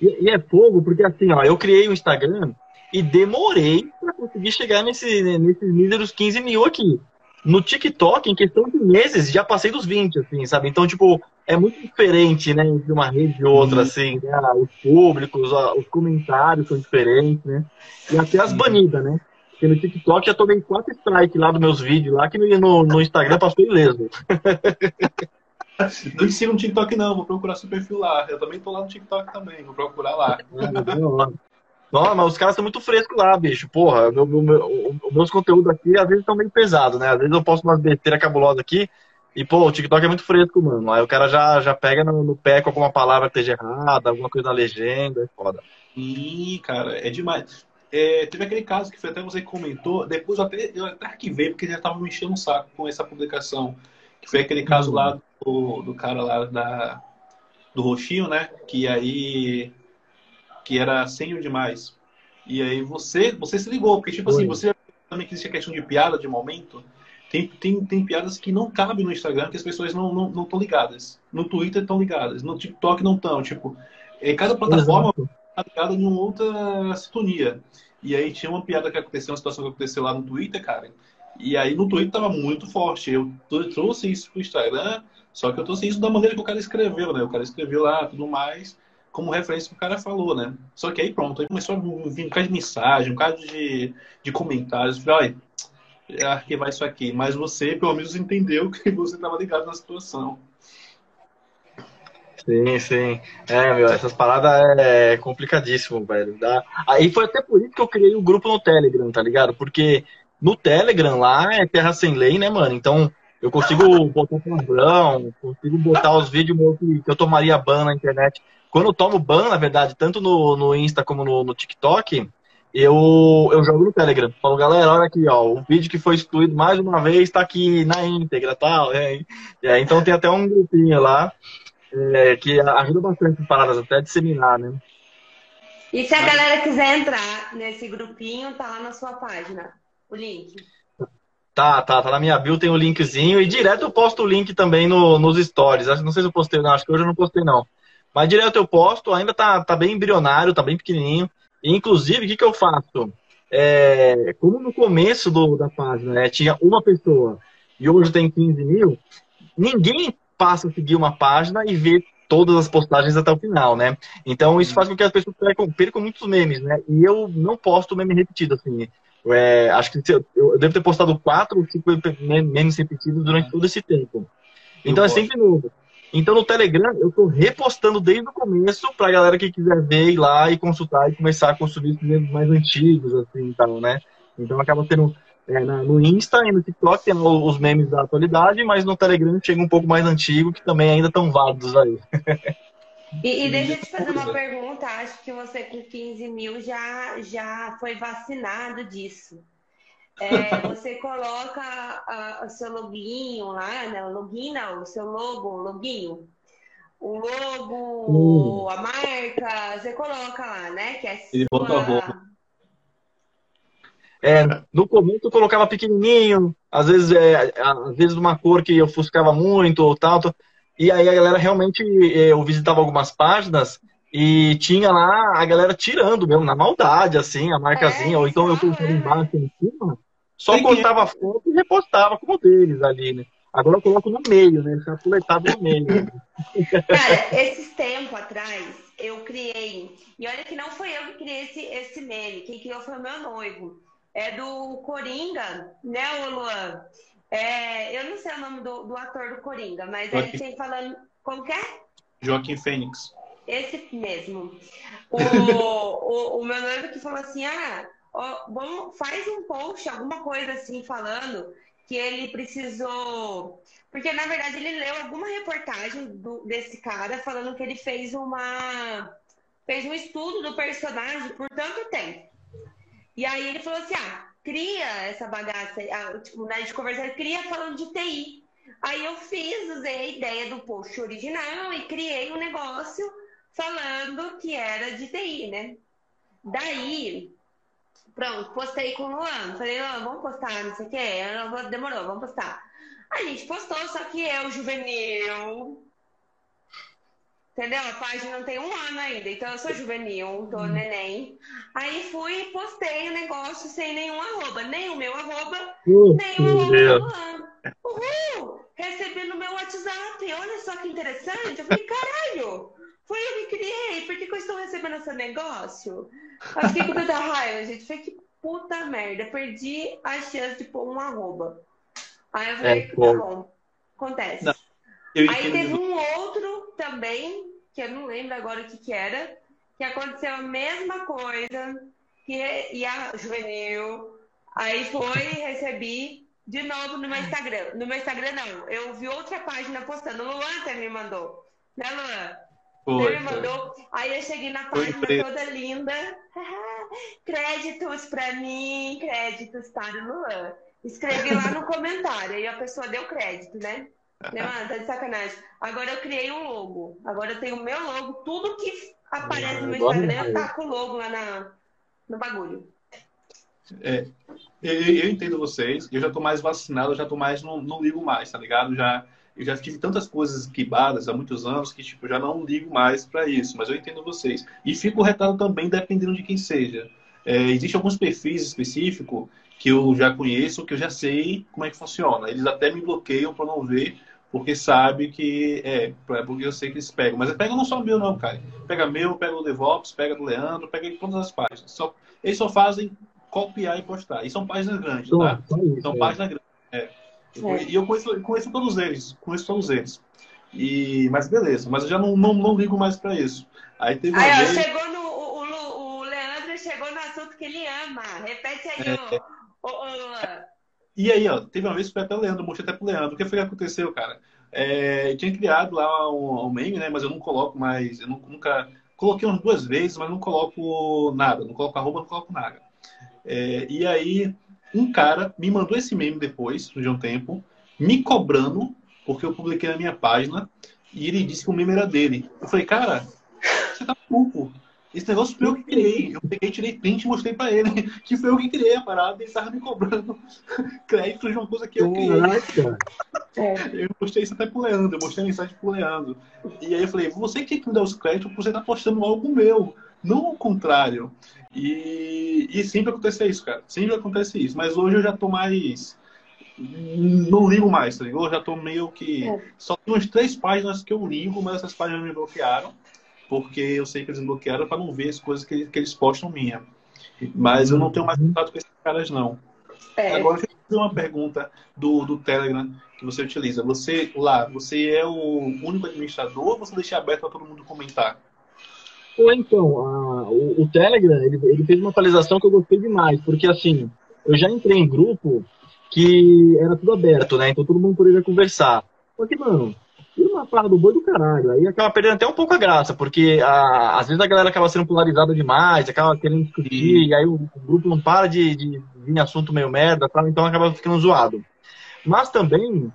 E, e, é fogo, porque assim, ó, eu criei o Instagram e demorei para conseguir chegar nesse, nesses míseros 15 mil aqui. No TikTok, em questão de meses, já passei dos 20, assim, sabe? Então, tipo, é muito diferente, né, entre uma rede e outra, assim, né? Os públicos, os comentários são diferentes, né? E até as banidas, né? Porque no TikTok já tomei quatro strikes lá dos meus vídeos lá, que no, no Instagram passou ileso. Não ensino no TikTok, não. Vou procurar seu perfil lá. Eu também tô lá no TikTok também. Vou procurar lá. Não, mas os caras são muito frescos lá, bicho. Porra, meu, meu, meu, meus conteúdos aqui às vezes estão meio pesados, né? Às vezes eu posto umas besteiras cabulosas aqui e, pô, o TikTok é muito fresco, mano. Aí o cara já, já pega no, no pé com alguma palavra que esteja errada, alguma coisa na legenda, é foda. Ih, cara, é demais. É, teve aquele caso que foi até você que comentou, depois eu até, eu até arquivei, porque já tava me enchendo um saco com essa publicação. Que foi aquele caso lá uhum do, do cara lá da, do roxinho, né? Que aí que era senho demais. E aí você você se ligou, porque tipo assim, você também que existe a questão de piada de momento. Tem, tem, tem piadas que não cabem no Instagram, que as pessoas não estão não, não ligadas. No Twitter estão ligadas, no TikTok não estão. Tipo, é, cada plataforma está ligada em uma outra sintonia. E aí tinha uma piada que aconteceu, uma situação que aconteceu lá no Twitter, cara. E aí no Twitter tava muito forte. Eu trouxe isso pro Instagram, só que eu trouxe isso da maneira que o cara escreveu, né? O cara escreveu lá tudo mais, como referência que o cara falou, né? Só que aí pronto, aí começou a vir um cara de mensagem, um cara de, de comentários. Falei, olha, arquivar isso aqui. Mas você, pelo menos, entendeu que você estava ligado na situação. Sim, sim. É, meu, essas paradas é complicadíssimo, velho. Dá... Aí foi até por isso que eu criei o um grupo no Telegram, tá ligado? Porque no Telegram lá é terra sem lei, né, mano? Então eu consigo botar palavrão, consigo botar os vídeos que eu tomaria ban na internet. Quando eu tomo ban, na verdade, tanto no, no Insta como no, no TikTok, eu, eu jogo no Telegram. Falo, galera, olha aqui, ó, o vídeo que foi excluído mais uma vez está aqui na íntegra tal. É, é, então tem até um grupinho lá é, que ajuda bastante as paradas, até disseminar, né? E se a galera quiser entrar nesse grupinho, tá lá na sua página, o link. Tá, tá, tá na minha bio, tem o um linkzinho. E direto eu posto o link também no, nos stories. Não sei se eu postei, não, acho que hoje eu não postei, não. Mas direto eu posto, ainda tá, tá bem embrionário, tá bem pequenininho. E, inclusive, o que, que eu faço? É, como no começo do, da página né, tinha uma pessoa e hoje tem 15 mil, ninguém passa a seguir uma página e vê todas as postagens até o final, né? Então isso faz com que as pessoas percam, percam muitos memes, né? E eu não posto meme repetido, assim. É, acho que eu, eu, devo ter postado quatro ou cinco memes repetidos durante todo esse tempo. Então eu é sempre novo. Então no Telegram eu tô repostando desde o começo pra galera que quiser ver ir lá e consultar e começar a consumir os memes mais antigos, assim, então, né? Então acaba tendo é, no Insta e no TikTok tem os memes da atualidade, mas no Telegram chega um pouco mais antigo, que também ainda estão válidos aí. E, e, deixa eu te fazer uma pergunta. Acho que você com 15 mil já, já foi vacinado disso. É, você coloca a, o seu loginho lá, né? O login não, o seu logo, o loginho. O logo, hum. a marca, você coloca lá, né? Que é Ele sua... bota a roupa. É, no começo eu colocava pequenininho, às vezes, é, às vezes uma cor que eu ofuscava muito ou tal. E aí a galera realmente, é, eu visitava algumas páginas e tinha lá a galera tirando mesmo, na maldade, assim, a marcazinha. É, ou então eu colocava embaixo em cima, só cortava a foto e repostava como deles ali, né? Agora eu coloco no meio, né? Chapuletado no meio. Cara, esses tempos atrás, eu criei. E olha que não foi eu que criei esse, esse meme. Quem criou foi o meu noivo é do Coringa, né, o Luan? É, eu não sei o nome do, do ator do Coringa, mas Joaquim. ele tem falando. Como que é? Joaquim Fênix. Esse mesmo. O, o, o, meu noivo que falou assim: ah, ó, vamos, faz um post, alguma coisa assim, falando que ele precisou. Porque, na verdade, ele leu alguma reportagem do, desse cara falando que ele fez uma. fez um estudo do personagem por tanto tempo. E aí ele falou assim: ah, cria essa bagaça, ah, tipo, na gente conversar, cria falando de TI. Aí eu fiz, usei a ideia do post original e criei um negócio falando que era de TI, né? Daí, pronto, postei com o Luan. Falei, Luan, vamos postar, não sei o quê. Demorou, vamos postar. A gente postou, só que eu, juvenil, Entendeu? A página não tem um ano ainda, então eu sou juvenil, tô hum. neném. Aí fui e postei o negócio sem nenhum arroba, nem o meu arroba, uh, nem o arroba Uhul! Recebi no meu WhatsApp, olha só que interessante. Eu falei, caralho, foi eu que criei, por que, que eu estou recebendo esse negócio? Eu fiquei com tanta raiva, gente. Falei, que puta merda, perdi a chance de pôr um arroba. Aí eu falei, é, tá bom, acontece. Não. Aí teve um outro também, que eu não lembro agora o que, que era, que aconteceu a mesma coisa, que e a juvenil. Aí foi recebi de novo no meu Instagram. No meu Instagram não, eu vi outra página postando. O Luan até me mandou. Né, Luan? Foi, Ele me mandou. Aí eu cheguei na página toda linda. créditos pra mim, créditos para o Luan. Escrevi lá no comentário, e a pessoa deu crédito, né? Né, mano, tá de sacanagem. Agora eu criei um logo. Agora eu tenho o meu logo. Tudo que aparece no meu Instagram tá com o logo lá na, no bagulho. É, eu, eu, entendo vocês. Eu já tô mais vacinado, eu já tô mais, não, não ligo mais, tá ligado? Já, eu já tive tantas coisas quebradas há muitos anos que, tipo, eu já não ligo mais para isso. Mas eu entendo vocês. E fico retado também, dependendo de quem seja. É, Existem alguns perfis específicos que eu já conheço, que eu já sei como é que funciona. Eles até me bloqueiam para não ver, porque sabe que é, porque eu sei que eles pegam. Mas pega não só meu, não, cara. Pega meu, pega o DevOps, pega do Leandro, pega de todas as páginas. Só, eles só fazem copiar e postar. E são páginas grandes, tá? São é. páginas grandes. É. É. E eu conheço, conheço todos eles, conheço todos eles. E, mas beleza, mas eu já não, não, não ligo mais para isso. Aí teve aí, vez... chegou no, o, o, o, Leandro chegou no assunto que ele ama. Repete aí é. o, e aí, ó, teve uma vez que foi até o Leandro, mostrei até pro Leandro. O que foi que aconteceu, cara? É, eu tinha criado lá um, um meme, né? Mas eu não coloco mais, eu nunca. Coloquei umas duas vezes, mas não coloco nada. Não coloco arroba, não coloco nada. É, e aí, um cara me mandou esse meme depois, de um tempo, me cobrando, porque eu publiquei na minha página, e ele disse que o meme era dele. Eu falei, cara, você tá maluco. Esse negócio foi eu que criei. Eu peguei, tirei print e mostrei pra ele que foi eu que criei a parada e ele tava me cobrando crédito de uma coisa que eu criei. É. Eu mostrei isso até pro Leandro, eu mostrei a mensagem pro Leandro. E aí eu falei, você que tem que me dar os créditos porque você tá postando algo meu, não o contrário. E, e sempre acontece isso, cara. Sempre acontece isso. Mas hoje eu já tô mais. não ligo mais, tá ligado? Eu já tô meio que. É. Só tem umas três páginas que eu ligo, mas essas páginas me bloquearam. Porque eu sei que eles bloquearam para não ver as coisas que, que eles postam minha. Mas eu não tenho mais contato com esses caras, não. É. Agora, deixa eu fazer uma pergunta do, do Telegram que você utiliza. Você lá, você é o único administrador ou você deixa aberto para todo mundo comentar? Ou então, a, o, o, Telegram, ele, ele fez uma atualização que eu gostei demais, porque assim, eu já entrei em grupo que era tudo aberto, né? Então todo mundo poderia conversar. Só que, mano, e uma parra do boi do caralho. Aí acaba perdendo até um pouco a graça, porque a, às vezes a galera acaba sendo polarizada demais, acaba querendo discutir, e aí o, o grupo não para de, de vir assunto meio merda, então acaba ficando zoado. Mas também,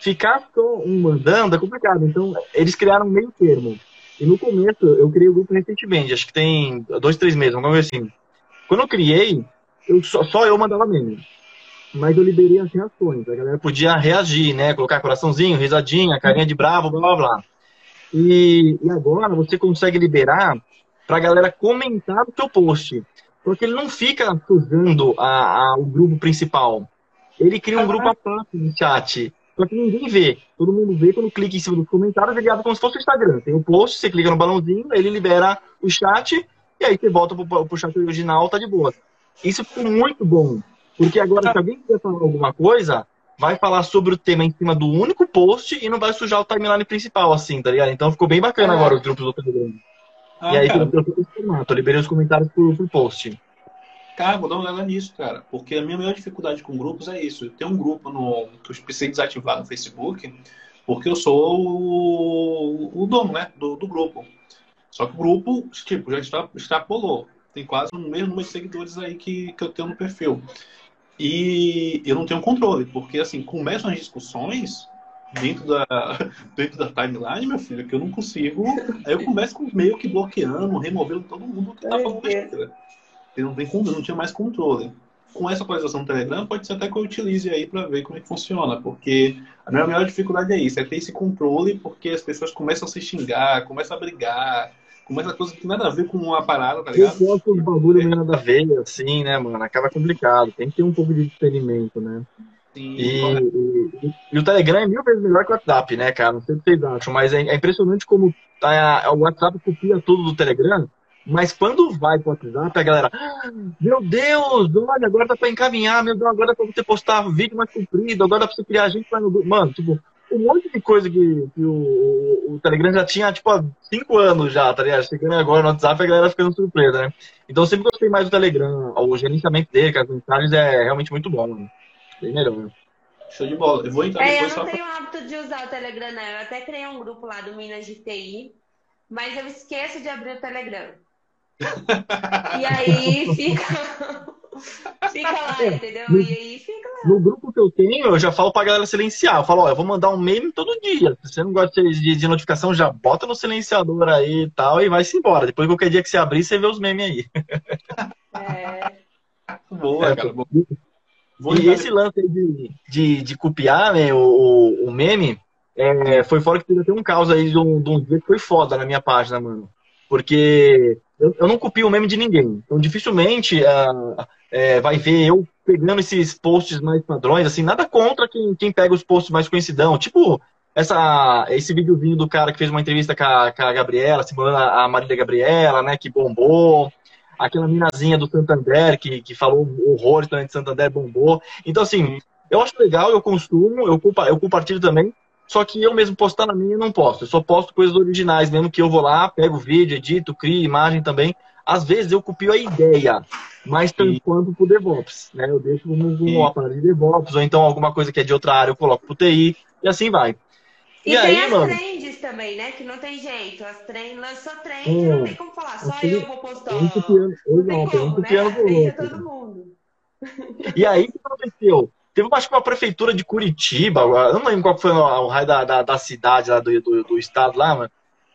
ficar com um mandando é complicado. Então, eles criaram um meio termo. E no começo, eu criei o grupo recentemente, acho que tem dois, três meses, vamos ver assim. Quando eu criei, eu, só, só eu mandava meme mas eu liberei as reações. A galera podia reagir, né? Colocar coraçãozinho, risadinha, carinha de bravo, blá blá blá. E, e agora você consegue liberar pra galera comentar o seu post. Porque ele não fica sujando a, a, o grupo principal. Ele cria um grupo à parte no chat. Só que ninguém vê. Todo mundo vê quando clica em cima dos comentários, ele abre como se fosse o Instagram. Tem o um post, você clica no balãozinho, ele libera o chat, e aí você volta pro, pro chat original, tá de boa. Isso ficou muito bom. Porque agora, se alguém quiser falar alguma coisa, vai falar sobre o tema em cima do único post e não vai sujar o timeline principal, assim, tá ligado? Então ficou bem bacana é. agora os grupos do Telegram. Ah, e aí cara. eu, eu, eu liberei os comentários por, por post. Cara, vou dar uma olhada nisso, cara. Porque a minha maior dificuldade com grupos é isso. Tem um grupo no, que eu precisei desativar no Facebook, porque eu sou o, o dono, né, do, do grupo. Só que o grupo, tipo, já extrapolou. Tem quase o mesmo número de seguidores aí que, que eu tenho no perfil. E eu não tenho controle, porque assim, começam as discussões dentro da, dentro da timeline, meu filho, que eu não consigo. Aí eu começo com meio que bloqueando, removendo todo mundo que tá falando besteira. Eu não, tenho, não tinha mais controle. Com essa atualização do Telegram, pode ser até que eu utilize aí para ver como é que funciona, porque a minha maior dificuldade é isso, é ter esse controle, porque as pessoas começam a se xingar, começam a brigar, começa coisa que nada a ver com uma parada, tá ligado? Eu gosto dos bagulho meio nada a ver, assim, né, mano? Acaba complicado. Tem que ter um pouco de experimento, né? Sim, e, e, e, o Telegram é mil vezes melhor que o WhatsApp, né, cara? Não sei o que vocês acham, mas é, é impressionante como tá, o WhatsApp copia tudo do Telegram, mas quando vai pro WhatsApp, a galera, ah, meu Deus, olha, agora dá pra encaminhar, meu Deus, agora dá pra você postar vídeo mais comprido, agora dá pra você criar gente mais no Mano, tipo, um monte de coisa que, que o, o, Telegram já tinha, tipo, há cinco anos já, tá ligado? Chegando agora no WhatsApp, a galera ficando surpresa, né? Então eu sempre gostei mais do Telegram. O gerenciamento dele, com as mensagens, é realmente muito bom, mano. Bem melhor. Né? Show de bola. Eu vou entrar é, Eu não tenho o hábito de usar o Telegram, não. Eu até criei um grupo lá do Minas de TI, mas eu esqueço de abrir o Telegram. e aí fica. Fica lá, é, entendeu? No, e aí fica lá. No grupo que eu tenho, eu já falo pra galera silenciar. Eu falo, ó, eu vou mandar um meme todo dia. Se você não gosta de, de notificação, já bota no silenciador aí e tal, e vai-se embora. Depois qualquer dia que você abrir, você vê os memes aí. É. Boa, é, cara. Boa. E esse lance de, de, de copiar né, o, o meme, é, foi fora que teve até um caos aí de um, de um dia que foi foda na minha página, mano. Porque eu, eu não copio o meme de ninguém. Então, dificilmente uh, é, vai ver eu pegando esses posts mais padrões, assim, nada contra quem, quem pega os posts mais conhecidão. Tipo, essa, esse videozinho do cara que fez uma entrevista com a, com a Gabriela, simulando a Marília Gabriela, né, que bombou. Aquela minazinha do Santander, que, que falou horrores de Santander, bombou. Então, assim, eu acho legal, eu consumo, eu, eu compartilho também, só que eu mesmo postar na minha não posto. Eu só posto coisas originais, mesmo que eu vou lá, pego o vídeo, edito, crio imagem também. Às vezes eu copio a ideia, mas transpondo pro DevOps, né? Eu deixo como um aparelho de DevOps, ou então alguma coisa que é de outra área eu coloco pro TI, e assim vai. E, e tem aí, as mano, trends também, né? Que não tem jeito. As trends, lançou trend, é, não tem como falar. Só eu vou postar. Um copiando, não tem como, um copiando né? todo mundo. E aí o que aconteceu? Teve, acho que uma prefeitura de Curitiba, eu não lembro qual foi o raio da, da, da cidade lá do, do, do, estado lá, mano,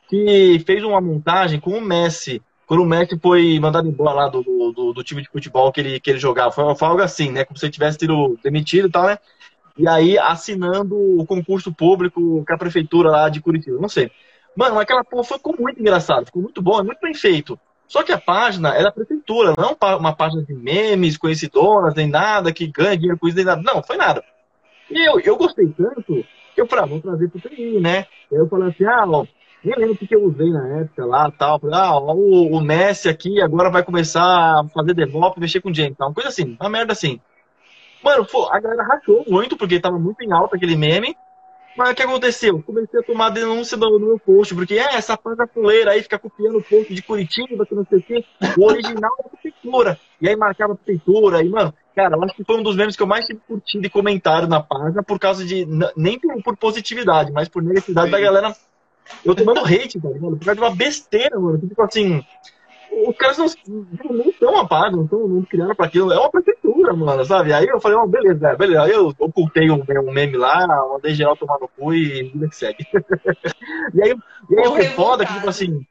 que fez uma montagem com o Messi. Quando o Messi foi mandado embora lá do, do, do time de futebol que ele, que ele jogava. Foi, foi algo assim, né? Como se ele tivesse sido demitido e tal, né? E aí assinando o concurso público com a prefeitura lá de Curitiba. Não sei. Mano, aquela porra ficou muito engraçado, ficou muito bom, é muito bem feito. Só que a página era a prefeitura, não uma página de memes, conhecidoras, nem nada, que ganha dinheiro com isso, nem nada. Não, foi nada. E eu, eu gostei tanto que eu falei, ah, vamos trazer pro TI, né? Aí eu falei assim, ah, nem lembro o que, que eu usei na época lá tal. Falei, ah, o, o Messi aqui agora vai começar a fazer DevOps, mexer com gente. Uma coisa assim, uma merda assim. Mano, pô, a galera rachou muito, porque tava muito em alta aquele meme. Mas o que aconteceu? Comecei a tomar denúncia do, do meu post, porque é essa panca fuleira aí fica copiando o post de Curitiba, que não sei o quê. O original é a prefeitura. E aí marcava a prefeitura. E, mano, cara, eu acho que foi um dos memes que eu mais tive curtido e comentário na página por causa de. Nem por, por positividade, mas por necessidade Sim. da galera. Eu tomando hate, cara, mano, por causa de uma besteira, mano. Tipo assim, os caras não, não uma página, não, tão, não criaram pra aquilo. É uma prefeitura, mano, sabe? Aí eu falei, oh, beleza, beleza. Aí eu ocultei um, um meme lá, mandei geral tomar no cu e vida que segue. e aí, e aí que é foda que, tipo assim.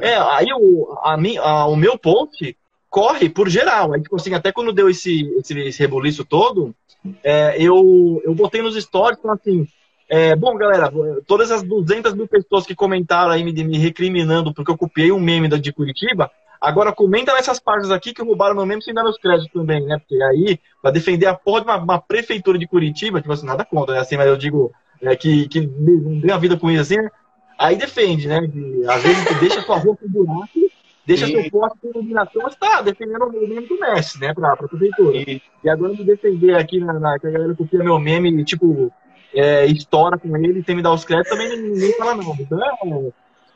É, aí o, a, a, o meu post corre por geral. Aí, tipo assim, até quando deu esse, esse, esse rebuliço todo, é, eu, eu botei nos stories, então assim, é, bom, galera, todas as 200 mil pessoas que comentaram aí me, me recriminando porque eu copiei um meme da de Curitiba, agora comenta nessas páginas aqui que roubaram meu meme sem dar meus créditos também, né? Porque aí, pra defender a porra de uma, uma prefeitura de Curitiba, tipo assim, nada contra, né? Assim, mas eu digo é, que, que não ganha vida com isso assim, né? Aí defende, né? De, às vezes tu deixa sua rua com buraco, deixa Sim. seu poste com iluminação, mas tá defendendo o meme do Messi, né? Pra, pra prefeitura. Sim. E agora me defender aqui na, na, que a galera copia meu meme, tipo é, estoura com ele tem me dar os créditos, também ninguém fala não. Então é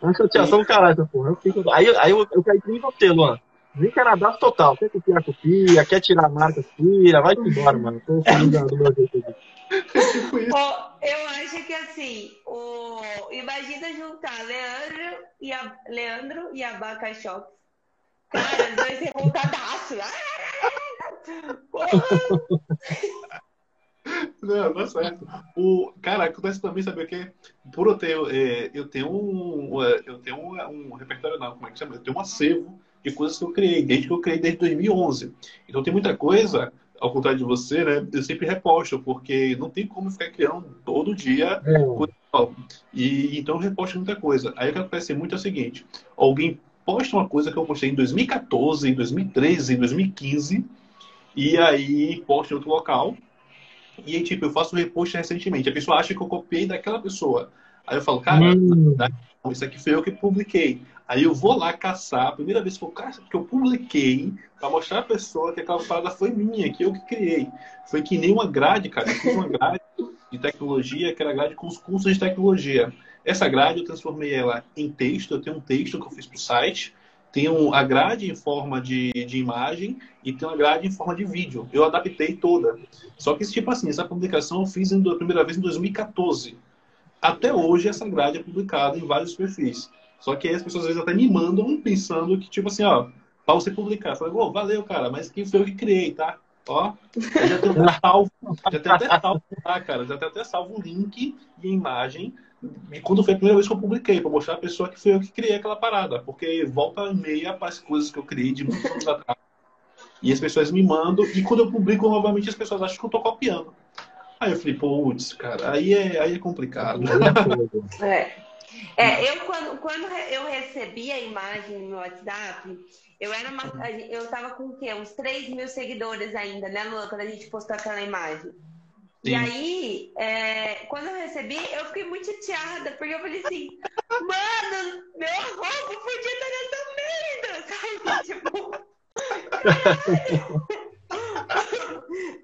uma chateação do caralho essa porra. Eu fico, aí, aí eu, eu caí em você, Luan. Vem Canadá total. Quer copiar, copia. Quer tirar a marca, tira. Vai embora, mano. Tô feliz do meu jeito aqui. oh, eu acho que assim, o... imagina juntar Leandro e a Leandro e a Baca Shops. Cara, os dois revoltadaços. Não, tá certo. O, cara, acontece também, sabe o quê? Por eu ter, é, eu tenho um, é, eu tenho um, um, repertório, não, como é que chama? Eu tenho um acervo de coisas que eu criei, desde que eu criei desde 2011. Então tem muita coisa, ao contrário de você, né? Eu sempre reposto, porque não tem como ficar criando todo dia é. coisa nova. E, então eu reposto muita coisa. Aí o que acontece muito é o seguinte, alguém posta uma coisa que eu postei em 2014, em 2013, em 2015, e aí posta em outro local, e aí, tipo, eu faço repost recentemente. A pessoa acha que eu copiei daquela pessoa. Aí eu falo, cara, hum. isso aqui foi eu que publiquei. Aí eu vou lá caçar, a primeira vez que eu, que eu publiquei, para mostrar a pessoa que aquela parada foi minha, que eu que criei. Foi que nem uma grade, cara. Eu fiz uma grade de tecnologia, que era grade com os cursos de tecnologia. Essa grade eu transformei ela em texto, eu tenho um texto que eu fiz para o site, tem a grade em forma de, de imagem e tem uma grade em forma de vídeo. Eu adaptei toda. Só que, tipo assim, essa publicação eu fiz a primeira vez em 2014. Até hoje, essa grade é publicada em vários perfis. Só que aí as pessoas às vezes até me mandam pensando que, tipo assim, ó, para você publicar. Eu falei, oh, valeu, cara, mas quem foi eu que criei, tá? Ó, já tem até salvo, já tem até salvo, tá, cara? Já tem até salvo o link e a imagem e quando foi a primeira vez que eu publiquei, para mostrar a pessoa que foi eu que criei aquela parada. Porque volta e meia para as coisas que eu criei de muitos anos atrás. E as pessoas me mandam, e quando eu publico novamente, as pessoas acham que eu estou copiando. Aí eu falei, putz, cara, aí é, aí é complicado. É. é, eu quando, quando eu recebi a imagem no meu WhatsApp, eu era uma, eu tava com o quê? Uns 3 mil seguidores ainda, né, Lua? Quando a gente postou aquela imagem. Sim. E aí, é, quando eu recebi, eu fiquei muito chateada, porque eu falei assim, mano, meu arroba podia estar nessa merda, sabe? Tipo.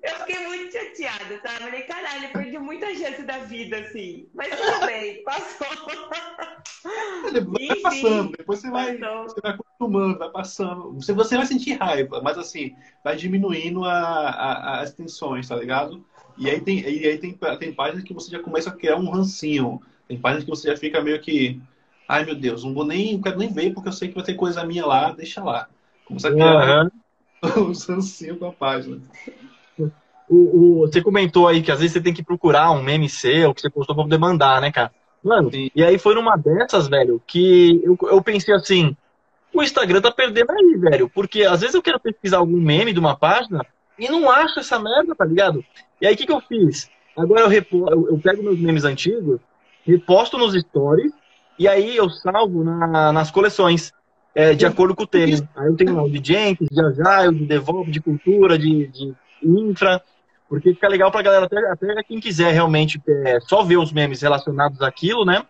eu fiquei muito chateada, sabe? Eu falei, caralho, perdi muita chance da vida, assim. Mas tudo bem, passou. Vai passando, depois você vai, você vai acostumando, vai passando. Você, você vai sentir raiva, mas assim, vai diminuindo a, a, as tensões, tá ligado? E aí tem, e aí tem, tem páginas que você já começa a criar um rancinho. Tem páginas que você já fica meio que. Ai meu Deus, não vou nem, não quero nem ver porque eu sei que vai ter coisa minha lá, deixa lá. Começa a criar uhum. um rancinho com a página. O, o, você comentou aí que às vezes você tem que procurar um meme seu que você postou pra poder mandar, né, cara? Mano, Sim. e aí foi numa dessas, velho, que eu, eu pensei assim, o Instagram tá perdendo aí, velho. Porque às vezes eu quero pesquisar algum meme de uma página, e não acho essa merda, tá ligado? E aí o que, que eu fiz? Agora eu, repo, eu, eu, pego meus memes antigos, reposto nos stories, e aí eu salvo na, nas coleções, é, de acordo com o tema. Aí eu tenho lá o de Jenkins, de Agile, de DevOps, de cultura, de, de infra. Porque fica legal pra galera, até, até quem quiser realmente é, só ver os memes relacionados àquilo, né?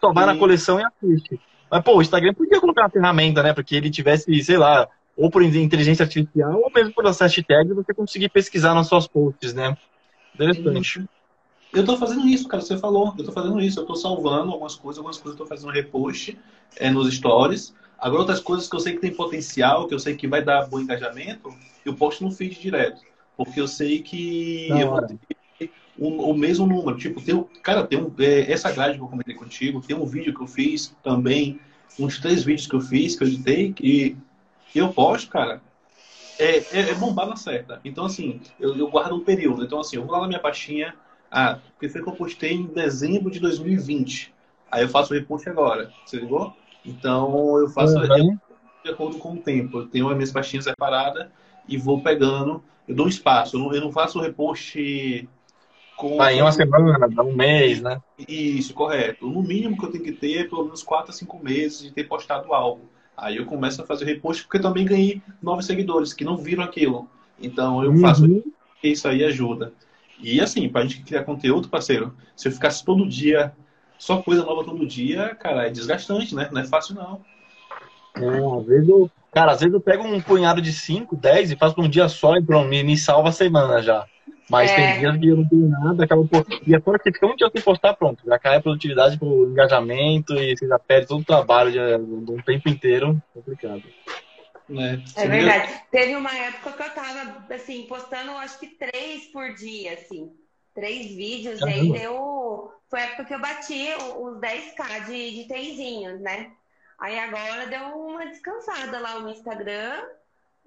Só vai na coleção e assiste. Mas, pô, o Instagram podia colocar uma ferramenta, né? Para que ele tivesse, sei lá, ou por inteligência artificial, ou mesmo por as hashtags, você conseguir pesquisar nas suas posts, né? Interessante. Eu tô fazendo isso, cara, você falou. Eu tô fazendo isso. Eu tô salvando algumas coisas, algumas coisas eu tô fazendo repost é, nos stories. Agora, outras coisas que eu sei que tem potencial, que eu sei que vai dar bom engajamento, eu posto no feed direto. Porque eu sei que eu vou ter o, o, mesmo número. Tipo, tem, cara, tem um, é, essa grade que eu comentei contigo, tem um vídeo que eu fiz também, uns três vídeos que eu fiz, que eu editei, que eu posto, cara, é, é, é bombar na certa. Então, assim, eu, eu, guardo um período. Então, assim, eu vou lá na minha pastinha. Ah, porque foi que eu postei em dezembro de 2020. Aí eu faço o repost agora. Você ligou? Então, eu faço uhum. de acordo com o tempo. Eu tenho as minhas pastinhas separadas e vou pegando. Eu dou um espaço. Eu não, eu não faço o repost com. Ah, em uma semana, dá um mês, né? Isso, correto. No mínimo que eu tenho que ter é pelo menos 4 a 5 meses de ter postado algo. Aí eu começo a fazer repost porque eu também ganhei novos seguidores que não viram aquilo. Então eu faço uhum. isso aí ajuda. E assim, pra gente criar conteúdo, parceiro, se eu ficasse todo dia, só coisa nova todo dia, cara, é desgastante, né? Não é fácil não. É, às vezes eu, cara, às vezes eu pego um punhado de 5, 10 e faço um dia só e pronto, me, me salva a semana já. Mas é. tem dias que eu não tenho nada, acaba por... E é fora que fica um dia sem postar, pronto. Já cai a produtividade pro engajamento e você já perde todo o trabalho de, de um tempo inteiro. Complicado. É, é verdade. Teve uma época que eu tava, assim, postando acho que três por dia, assim. Três vídeos, Caramba. e aí deu. Foi a época que eu bati os 10k de, de tenzinhos, né? Aí agora deu uma descansada lá no Instagram.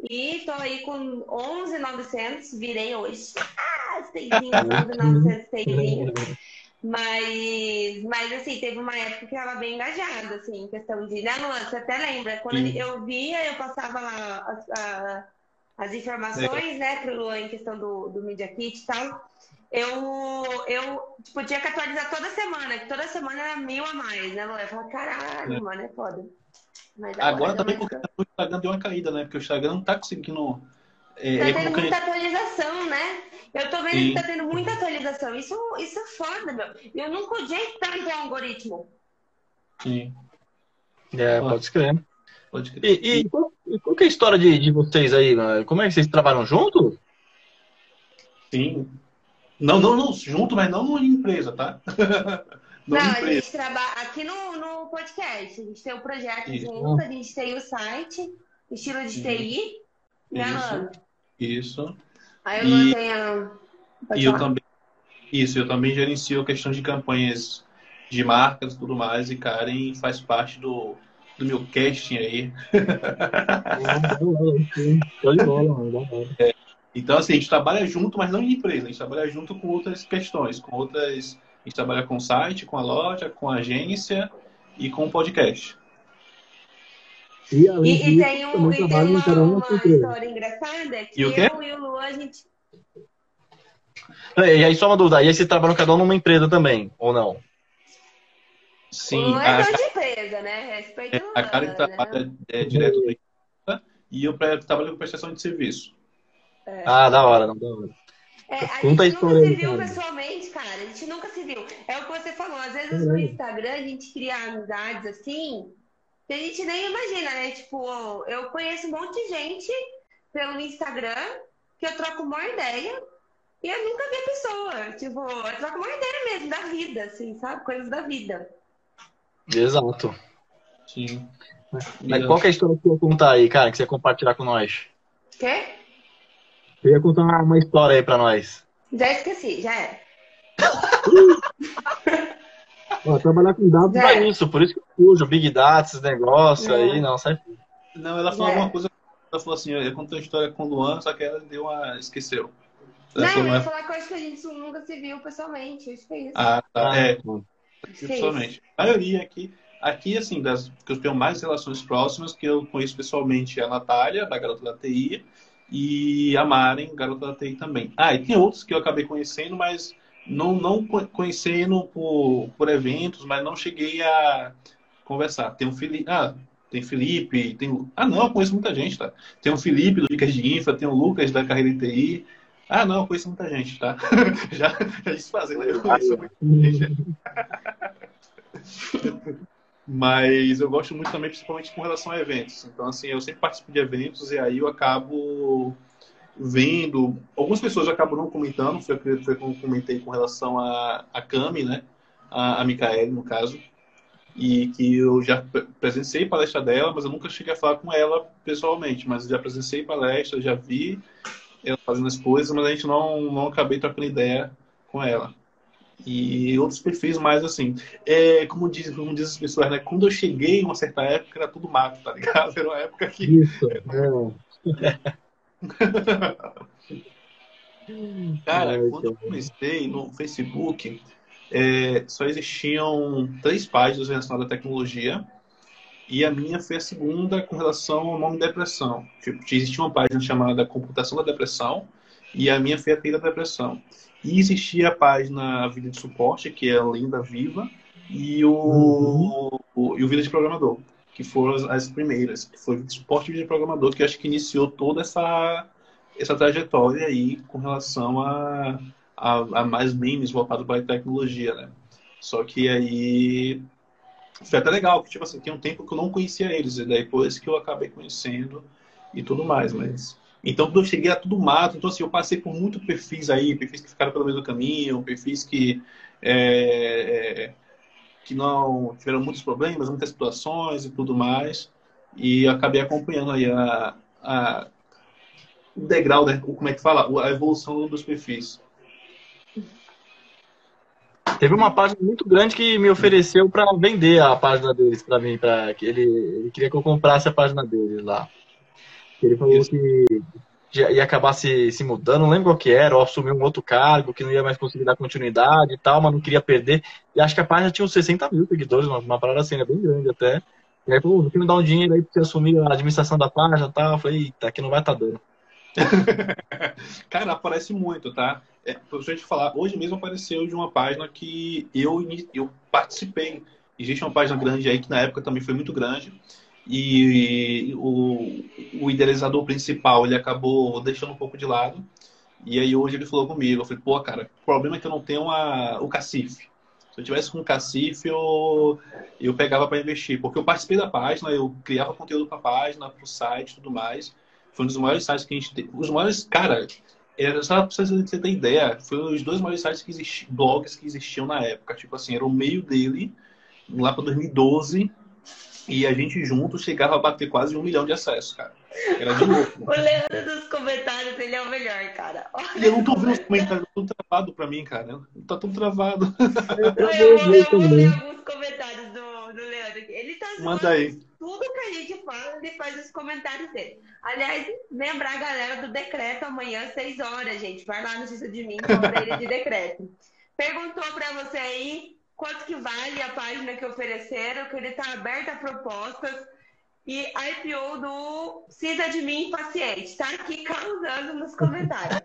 E tô aí com 11,900, virei hoje. 11,900 seiszinho. Mas, mas assim, teve uma época que ela bem engajada, assim, em questão de. Né, Luan? Você até lembra? Quando Sim. eu via, eu passava lá as, a, as informações, é. né, pro Luan em questão do, do Media Kit e tal. Eu, eu tipo, tinha que atualizar toda semana, que toda semana era mil a mais, né, Luan? Eu falava, caralho, é. mano, é foda. Mas agora, também porque o Instagram deu uma caída, né? Porque o Instagram não tá conseguindo. É, tá é tendo muita atualização, né? Eu tô vendo Sim. que tá tendo muita atualização. Isso, isso é foda, meu. Eu nunca odiei tanto o algoritmo. Sim. É, pode escrever. Pode escrever. E, e, qual, e qual é a história de, de vocês aí? Como é que vocês trabalham juntos? Sim. Não, não, não, junto, mas não numa empresa, tá? Não, a gente trabalha aqui no, no podcast. A gente tem o projeto Isso. junto, a gente tem o site, estilo de TI, né, Isso. Isso. Aí eu e, mantenho. E eu também. Isso, eu também gerencio a questão de campanhas de marcas e tudo mais, e Karen faz parte do, do meu casting aí. é, então, assim, a gente trabalha junto, mas não em empresa, a gente trabalha junto com outras questões, com outras a gente trabalha com o site, com a loja, com a agência e com o podcast. E, e, e tem, um, e tem uma, uma história engraçada que e o quê? eu e o Lu, a gente... E aí, só uma dúvida, e aí vocês trabalham cada um numa empresa também, ou não? Sim. Não é a, de empresa, né? Respeito é, A Karen né? trabalha é, direto da empresa e eu trabalho com prestação de serviço. É. Ah, da hora, não, da hora. É, a Conta gente nunca se viu pessoalmente, cara. A gente nunca se viu. É o que você falou. Às vezes no Instagram a gente cria amizades assim que a gente nem imagina, né? Tipo, eu conheço um monte de gente pelo Instagram que eu troco uma ideia e eu nunca vi a pessoa. Tipo, eu troco uma ideia mesmo da vida, assim, sabe? Coisas da vida. Exato. Sim. Mas qual que é a história que você contar aí, cara, que você ia compartilhar com nós? Quer? Você ia contar uma, uma história aí pra nós. Já esqueci, já é. Ó, trabalhar com dados é isso, por isso que eu fujo, Big Data, esses negócios é. aí, não, sai. Não, ela falou é. alguma coisa, ela falou assim, eu contei uma história com o Luan, só que ela deu uma. esqueceu. Ela não, eu ia falar que eu acho que a gente nunca se viu pessoalmente, acho que é isso. Ah, tá. Ah, é. Pessoalmente. A maioria aqui. Aqui, assim, das que eu tenho mais relações próximas, que eu conheço pessoalmente é a Natália, da garota da TI, e a Maren, garota da TI também. Ah, e tem outros que eu acabei conhecendo, mas não, não conhecendo por, por eventos, mas não cheguei a conversar. Tem o Felipe. Ah, tem Felipe, tem. Ah, não, eu conheço muita gente, tá? Tem o Felipe do Dicas de Infra, tem o Lucas da Carreira de TI, Ah, não, conheço muita gente, tá? já, já desfazendo, eu conheço muita gente. Mas eu gosto muito também, principalmente com relação a eventos. Então, assim, eu sempre participo de eventos e aí eu acabo vendo. Algumas pessoas acabam não comentando, foi, foi como eu comentei com relação a, a Cami, né? A, a Micaele, no caso. E que eu já presenciei palestra dela, mas eu nunca cheguei a falar com ela pessoalmente. Mas já presenciei palestra, já vi ela fazendo as coisas, mas a gente não, não acabei trocando ideia com ela. E outros perfis mais assim. É, como, diz, como diz as pessoas, né? Quando eu cheguei em uma certa época, era tudo mato, tá ligado? Era uma época que. Isso, é. Cara, quando eu comecei no Facebook, é, só existiam três páginas relacionadas à tecnologia. E a minha foi a segunda com relação ao nome depressão. Tipo, existia uma página chamada Computação da Depressão e a minha foi a Teia da Depressão. E existia a página Vida de Suporte, que é a Linda Viva, e o, uhum. o, e o Vida de Programador, que foram as, as primeiras, que foi Suporte Vida de Programador, que acho que iniciou toda essa, essa trajetória aí com relação a, a, a mais memes voltados para a tecnologia, né? Só que aí foi até legal, porque tipo assim, tem um tempo que eu não conhecia eles, e depois que eu acabei conhecendo e tudo mais, mas então, quando eu cheguei, era tudo mato. Então, assim, eu passei por muitos perfis aí, perfis que ficaram pelo mesmo caminho, perfis que, é, que não tiveram muitos problemas, muitas situações e tudo mais. E acabei acompanhando aí a, a, o degrau, né? como é que fala? A evolução dos perfis. Teve uma página muito grande que me ofereceu para vender a página deles para mim, para que ele, ele queria que eu comprasse a página deles lá. Ele falou Isso. que ia acabar se, se mudando, não lembro qual que era, ou assumir um outro cargo, que não ia mais conseguir dar continuidade e tal, mas não queria perder. E acho que a página tinha uns 60 mil seguidores, uma, uma parada assim, é bem grande até. E aí, pô, que me dar um dinheiro aí pra você assumir a administração da página e tal. Eu falei, eita, aqui não vai estar tá dando. Cara, aparece muito, tá? É, pra gente falar, hoje mesmo apareceu de uma página que eu, eu participei. Existe uma página grande aí que na época também foi muito grande e o, o idealizador principal ele acabou deixando um pouco de lado. E aí hoje ele falou comigo, eu falei, pô, cara, o problema é que eu não tenho a, o cacife. Se eu tivesse com o cacife, eu, eu pegava para investir. Porque eu participei da página, eu criava conteúdo para a página, para o site e tudo mais. Foi um dos maiores sites que a gente tem. Os maiores, cara, era, só pra você ter ideia, foi os dois maiores sites que existiam, blogs que existiam na época. Tipo assim, era o meio dele, lá para 2012, e a gente junto chegava a bater quase um milhão de acessos, cara. Era de louco. o Leandro dos comentários, ele é o melhor, cara. Olha eu não tô vendo os comentários, tudo travado pra mim, cara. Tá tudo travado. Eu, eu, vou, eu vou ver alguns comentários do, do Leandro. Ele tá Manda aí. tudo que a gente fala, ele faz os comentários dele. Aliás, lembrar a galera do decreto amanhã, 6 horas, gente. Vai lá no Justiça de mim, conta ele de decreto. Perguntou pra você aí quanto que vale a página que ofereceram, que ele está aberto a propostas. E IPO do Cisa de mim paciente. Está aqui causando nos comentários.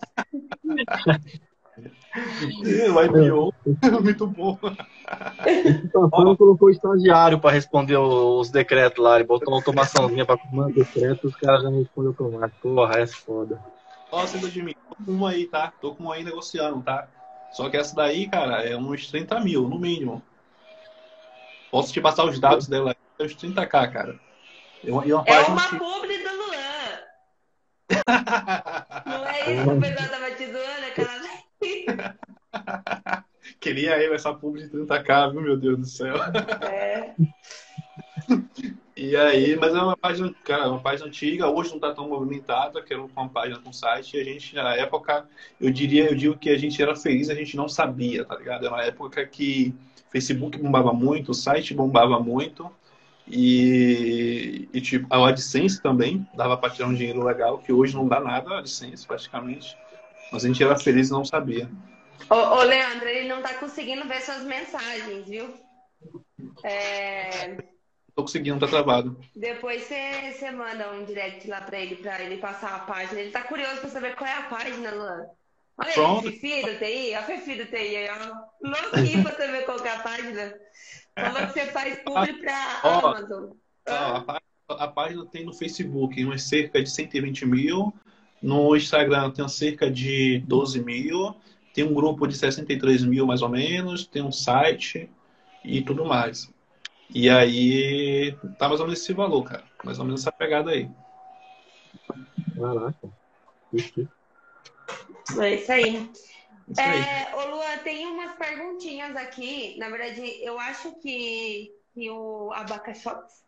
o IPO muito bom. Então, colocou estagiário para responder os decretos lá. Ele botou uma automaçãozinha para comandar decretos, os caras já não respondem automático. Porra, é foda. Ó, Cisa de mim, tô com um aí, tá? Tô com um aí negociando, tá? Só que essa daí, cara, é uns 30 mil, no mínimo. Posso te passar os dados dela, é uns 30k, cara. É uma, é uma que... publi do Luan. Não é isso que o pessoal tava te zoando, aquela Queria eu essa publi de 30k, viu, meu Deus do céu. É. E aí, mas é uma página, cara, uma página antiga, hoje não está tão movimentada, que era uma página com site, e a gente, na época, eu diria, eu digo que a gente era feliz, a gente não sabia, tá ligado? Era uma época que Facebook bombava muito, o site bombava muito, e, e tipo, a AdSense também dava para tirar um dinheiro legal, que hoje não dá nada a AdSense, praticamente. Mas a gente era feliz e não sabia. Ô, ô Leandro, ele não está conseguindo ver suas mensagens, viu? É tô conseguindo, tá travado. Depois você manda um direct lá pra ele, pra ele passar a página. Ele tá curioso pra saber qual é a página, Luan. Olha Pronto. aí, Fifi do TI, a Fifi do TI aí, ó. Louquinho pra saber qual é a página. Falou que você faz publi pra ó, Amazon. Ó, a, a, página tem no Facebook umas cerca de 120 mil No Instagram tenho cerca de 12 mil. Tem um grupo de 63 mil, mais ou menos. Tem um site e tudo mais. E aí, tá mais ou menos esse valor, cara. Mais ou menos essa pegada aí. Caraca. É isso aí. Isso aí. É, ô Lua, tem umas perguntinhas aqui. Na verdade, eu acho que, que o Abacaxops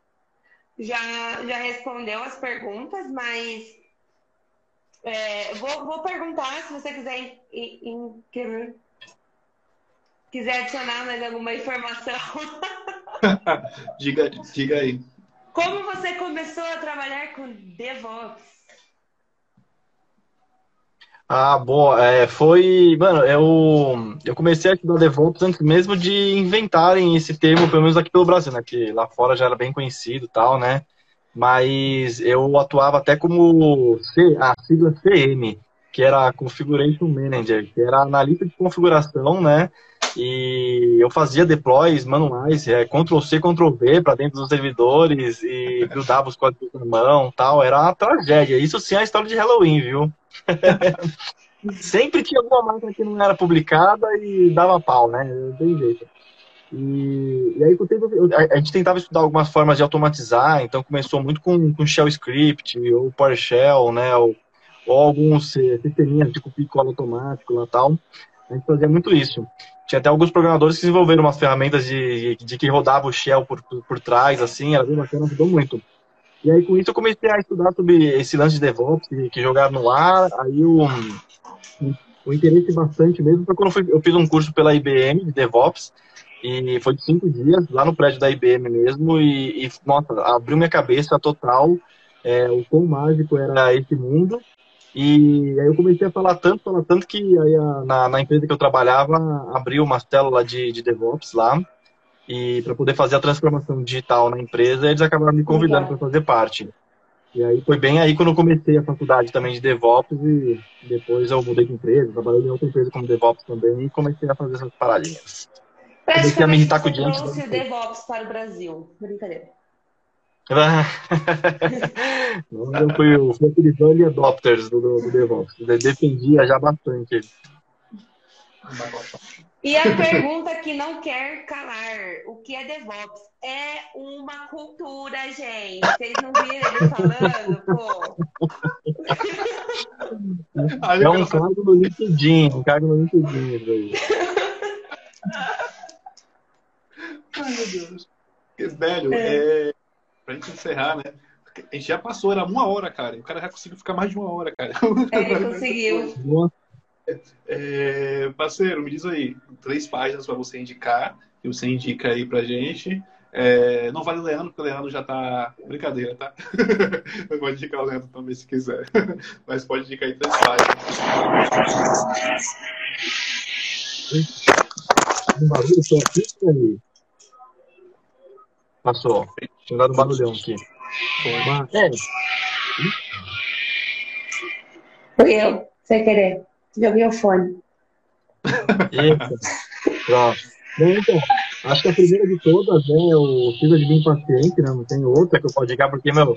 já, já respondeu as perguntas, mas é, vou, vou perguntar se você quiser, in, in, in, quiser adicionar mais alguma informação. diga, diga aí. Como você começou a trabalhar com DevOps? Ah, bom, é, foi. Mano, eu, eu comecei a estudar DevOps antes mesmo de inventarem esse termo, pelo menos aqui pelo Brasil, né? Que lá fora já era bem conhecido e tal, né? Mas eu atuava até como C, a sigla CM, que era Configuration Manager, que era analista de configuração, né? E eu fazia deploys manuais, é, Ctrl-C, Ctrl-V para dentro dos servidores e buildava os códigos na mão tal. Era uma tragédia. Isso sim é a história de Halloween, viu? Sempre tinha alguma máquina que não era publicada e dava pau, né? Não tem jeito. E, e aí a gente tentava estudar algumas formas de automatizar, então começou muito com, com Shell Script, ou PowerShell, né? Ou, ou alguns sisteminhas de copia e cola automático lá tal. A gente fazia muito isso. Tinha até alguns programadores que desenvolveram umas ferramentas de, de que rodava o Shell por, por, por trás, assim, era bem bacana, ajudou muito. E aí, com isso, eu comecei a estudar sobre esse lance de DevOps, que, que no ar. Aí, o, o interesse bastante mesmo foi quando eu, fui, eu fiz um curso pela IBM de DevOps. E foi de cinco dias, lá no prédio da IBM mesmo. E, e nossa, abriu minha cabeça total é, o quão mágico era esse mundo. E aí eu comecei a falar tanto, falar tanto que aí a, na, na, empresa que eu trabalhava abriu uma célula de, de DevOps lá e para poder fazer a transformação digital na empresa, eles acabaram me convidando para fazer parte. E aí foi bem aí quando eu comecei a faculdade também de DevOps e depois eu mudei de empresa, trabalhei em outra empresa como DevOps também e comecei a fazer essas paradinhas. Comecei a me irritar com o diante. trouxe DevOps para o Brasil. Brincadeira. Eu fui, eu fui aqueles early adopters do, do, DevOps. Defendia já bastante. E a pergunta que não quer calar: o que é DevOps? É uma cultura, gente. Vocês não viram ele falando, pô? É um cargo no LinkedIn, um cargo no LinkedIn. Ai, meu Deus. Que velho, é. é... pra gente encerrar, né? A gente já passou, era uma hora, cara. O cara já conseguiu ficar mais de uma hora, cara. É, conseguiu. É, parceiro, me diz aí, três páginas para você indicar, e você indica aí pra gente. É, não vale o Leandro, porque o Leandro já tá. Brincadeira, tá? pode indicar o Leandro também se quiser. Mas pode indicar aí três páginas. Um barulho só aqui. Passou. Tinha dado um barulhão aqui. É. Foi eu, sem querer. Joguei o fone. Eita. Pronto. Bem, acho que a primeira de todas é o Precisa de Mim Paciente, né? Não tem outra que eu posso ligar, porque, meu,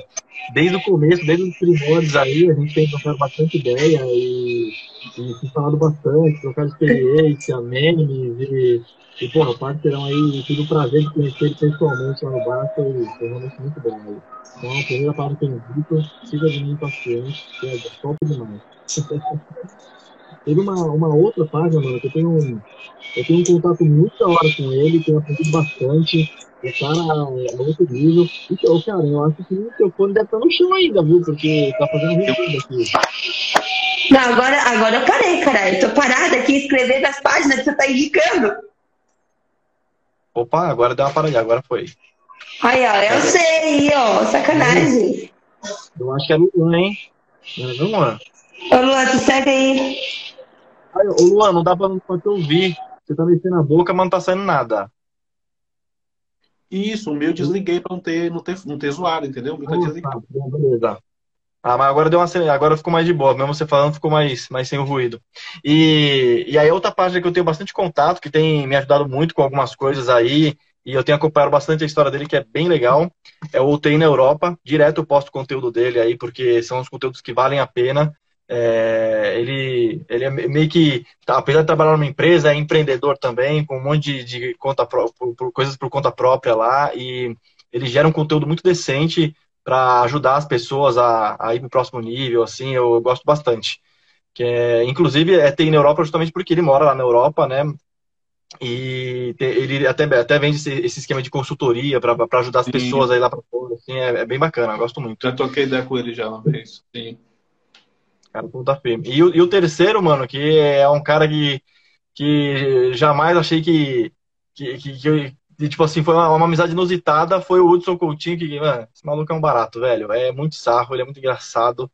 desde o começo, desde os primórdios aí, a gente tem trocado bastante ideia e, e falado bastante, trocado experiência, memes e, e porra, o parceirão aí, tive o prazer de conhecer ele pessoalmente lá no bar, foi, foi realmente muito bom aí. Então, a primeira parte que eu indico, Precisa de Mim Paciente, que é top demais. Teve uma, uma outra página, mano, que eu tenho um, eu tenho um contato muito da hora com ele, tenho aprendido bastante. O cara é outro nível. E, eu, cara, eu acho que o teu fone deve estar no chão ainda, viu? Porque tá fazendo ruído aqui. Não, agora, agora eu parei, cara. Eu tô parada aqui escrevendo as páginas que você tá indicando. Opa, agora deu uma paradinha, agora foi. Aí, ó, eu sei, ó, sacanagem. Eu acho que é Luan, hein? Não é Luan? Ô, Luan, tu segue aí. Ai, ô Luan, não dá pra, pra te ouvir. Você tá mexendo a boca, mas não tá saindo nada. Isso, o meu desliguei pra não ter, não ter, não ter zoado, entendeu? O meu tá desligado. Tá, beleza. Ah, mas agora deu uma agora ficou mais de boa, mesmo você falando ficou mais, mais sem o ruído. E, e aí outra página que eu tenho bastante contato, que tem me ajudado muito com algumas coisas aí, e eu tenho acompanhado bastante a história dele, que é bem legal, é o UTI na Europa. Direto eu posto conteúdo dele aí, porque são os conteúdos que valem a pena. É, ele, ele é meio que, tá, apesar de trabalhar numa empresa, é empreendedor também, com um monte de, de conta pró coisas por conta própria lá, e ele gera um conteúdo muito decente para ajudar as pessoas a, a ir para o próximo nível, assim, eu gosto bastante. Que é, inclusive, é, tem na Europa justamente porque ele mora lá na Europa, né? E ele até, até vende esse, esse esquema de consultoria para ajudar as sim. pessoas aí lá para fora. Assim, é, é, bem bacana, eu gosto muito. Já toquei ideia com ele já uma vez, sim. Cara, ponta firme. E, e, o terceiro, mano, que é um cara que, que jamais achei que, que, que, que tipo assim, foi uma, uma, amizade inusitada, foi o Hudson Coutinho, que, mano, esse maluco é um barato, velho. É muito sarro, ele é muito engraçado,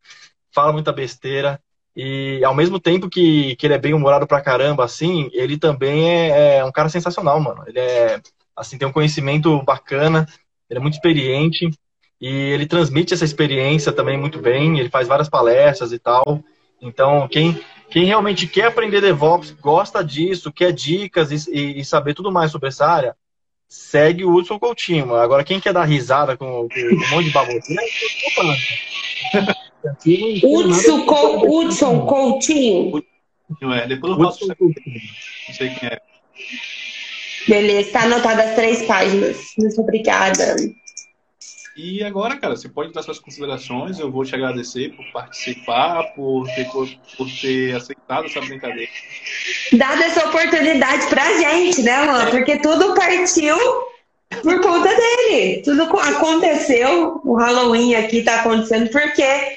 fala muita besteira. E ao mesmo tempo que, que ele é bem humorado pra caramba, assim, ele também é, é um cara sensacional, mano. Ele é, assim, tem um conhecimento bacana, ele é muito experiente. E ele transmite essa experiência também muito bem, ele faz várias palestras e tal. Então, quem, quem realmente quer aprender DevOps, gosta disso, quer dicas e, e saber tudo mais sobre essa área, segue o Hudson Coutinho. Agora, quem quer dar risada com, com um monte de baboseira, Hudson, Hudson Coutinho. É, depois eu posso... Não sei quem é. Beleza, está anotado as três páginas. Muito obrigada. E agora, cara, você pode dar suas considerações. Eu vou te agradecer por participar, por ter, por ter aceitado essa brincadeira. Dado essa oportunidade pra gente, né, mano? Porque tudo partiu por conta dele. Tudo aconteceu. O Halloween aqui tá acontecendo porque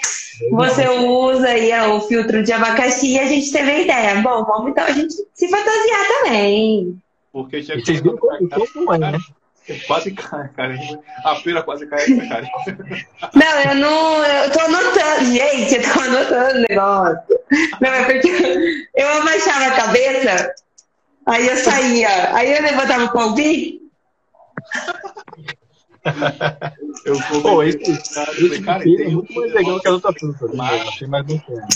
você usa aí o filtro de abacaxi e a gente teve a ideia. Bom, vamos então a gente se fantasiar também. Porque tinha que. Vocês viram como é, né? Quase cai, cara. A feira quase cai essa, cara. Não, eu não. Eu tô anotando, gente, eu tô anotando o negócio. Não, é porque eu abaixava a cabeça, aí eu saía, aí eu levantava o palpite. Eu vou Pô, esse, esse cara, é muito mais legal que a outra fruta. Né? Achei mais bacana.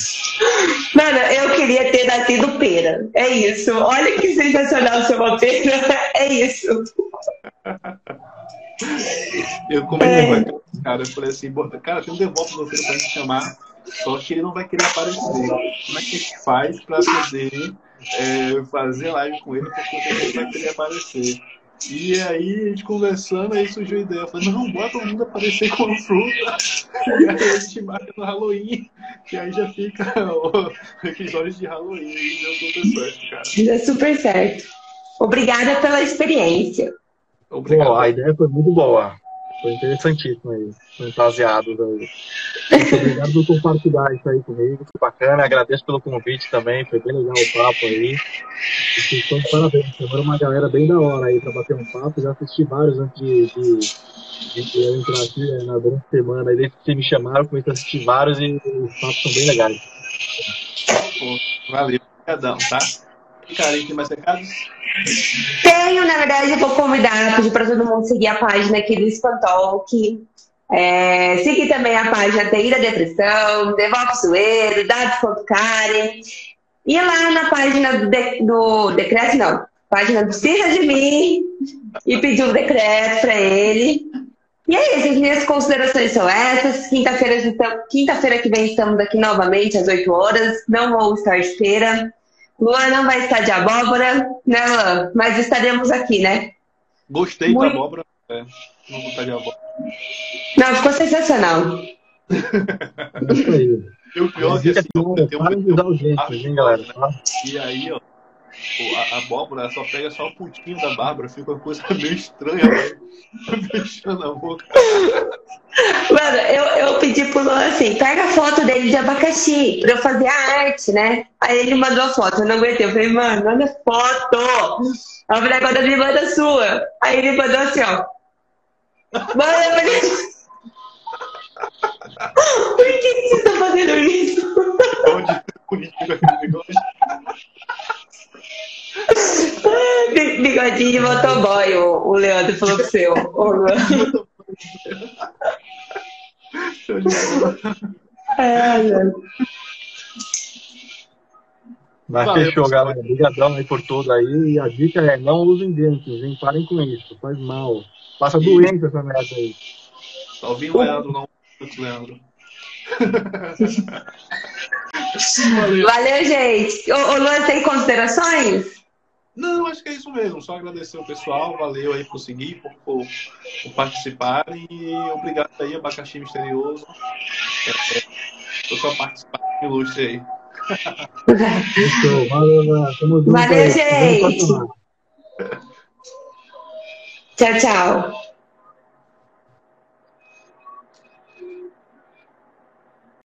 Mano, eu queria ter nascido pera. É isso. Olha que sensacional ser uma pera. É isso. Eu comentei com é. cara, eu falei assim, cara, tem um no filho pra gente chamar, só que ele não vai querer aparecer. Como é que a gente faz pra poder é, fazer live com ele, porque ele não vai querer aparecer. E aí, a gente conversando, aí surgiu a ideia. Eu falei, não, bota todo mundo aparecer com a fruta. E aí a gente marca no Halloween. E aí já fica o episódio de Halloween. E deu super certo, cara. Deu super certo. Obrigada pela experiência. Obrigado. Pô, a ideia foi muito boa. Foi interessantíssimo aí. Fantasiados aí. Muito obrigado por compartilhar isso aí comigo. Foi bacana. Agradeço pelo convite também. Foi bem legal o papo aí. Vocês estão de parabéns. Chamaram uma galera bem da hora aí pra bater um papo. Já assisti vários antes de, de, de eu entrar aqui né, na durante a semana. Aí desde que vocês me chamaram, comecei a assistir vários e os papos são bem legais. Valeu. Obrigadão, tá? Karen, tem mais recados? Tenho, na verdade, eu vou convidar, pedir para todo mundo seguir a página aqui do Espantalk. É, seguir também a página TI da Depressão, DevOps Zoeiro, Dados.Karen. E lá na página do, de, decreto, não, página do Precisa de Mim, e pedir o um decreto para ele. E é isso, as minhas considerações são essas. Quinta-feira quinta que vem estamos aqui novamente às 8 horas. Não vou estar à espera. Luan não vai estar de abóbora, né, Luan? Mas estaremos aqui, né? Gostei Muito... da abóbora. É, não vou estar de abóbora. Não, ficou sensacional. e o pior é que assim, tem um. galera. E aí, ó, a abóbora só pega só o pontinho da Bárbara, fica uma coisa meio estranha, velho. Fechando a boca. Mano, eu, eu pedi pro Luan assim, pega a foto dele de abacaxi pra eu fazer a arte, né? Aí ele mandou a foto, eu não aguentei. Eu falei, mano, manda foto! Eu falei, agora me manda a sua. Aí ele mandou assim, ó. Mano, eu falei. Por que você tá fazendo isso? Onde negócio? Bigodinho de motoboy, o, o Leandro falou pro seu. é, Mas Valeu, fechou, galera. Obrigadão aí por tudo aí. E a dica é não usem dentes, hein? Parem com isso. Faz mal. Passa doença essa merda aí. Tá ouvindo, Leandro? Não, Leandro. Valeu, Valeu gente. Ô, ô Luan, tem considerações? Não, acho que é isso mesmo. Só agradecer o pessoal. Valeu aí por seguir, por, por, por participarem. E obrigado aí, Abacaxi Misterioso. É, é, eu só participar ilustre aí. Valeu, Valeu gente. Tchau, tchau.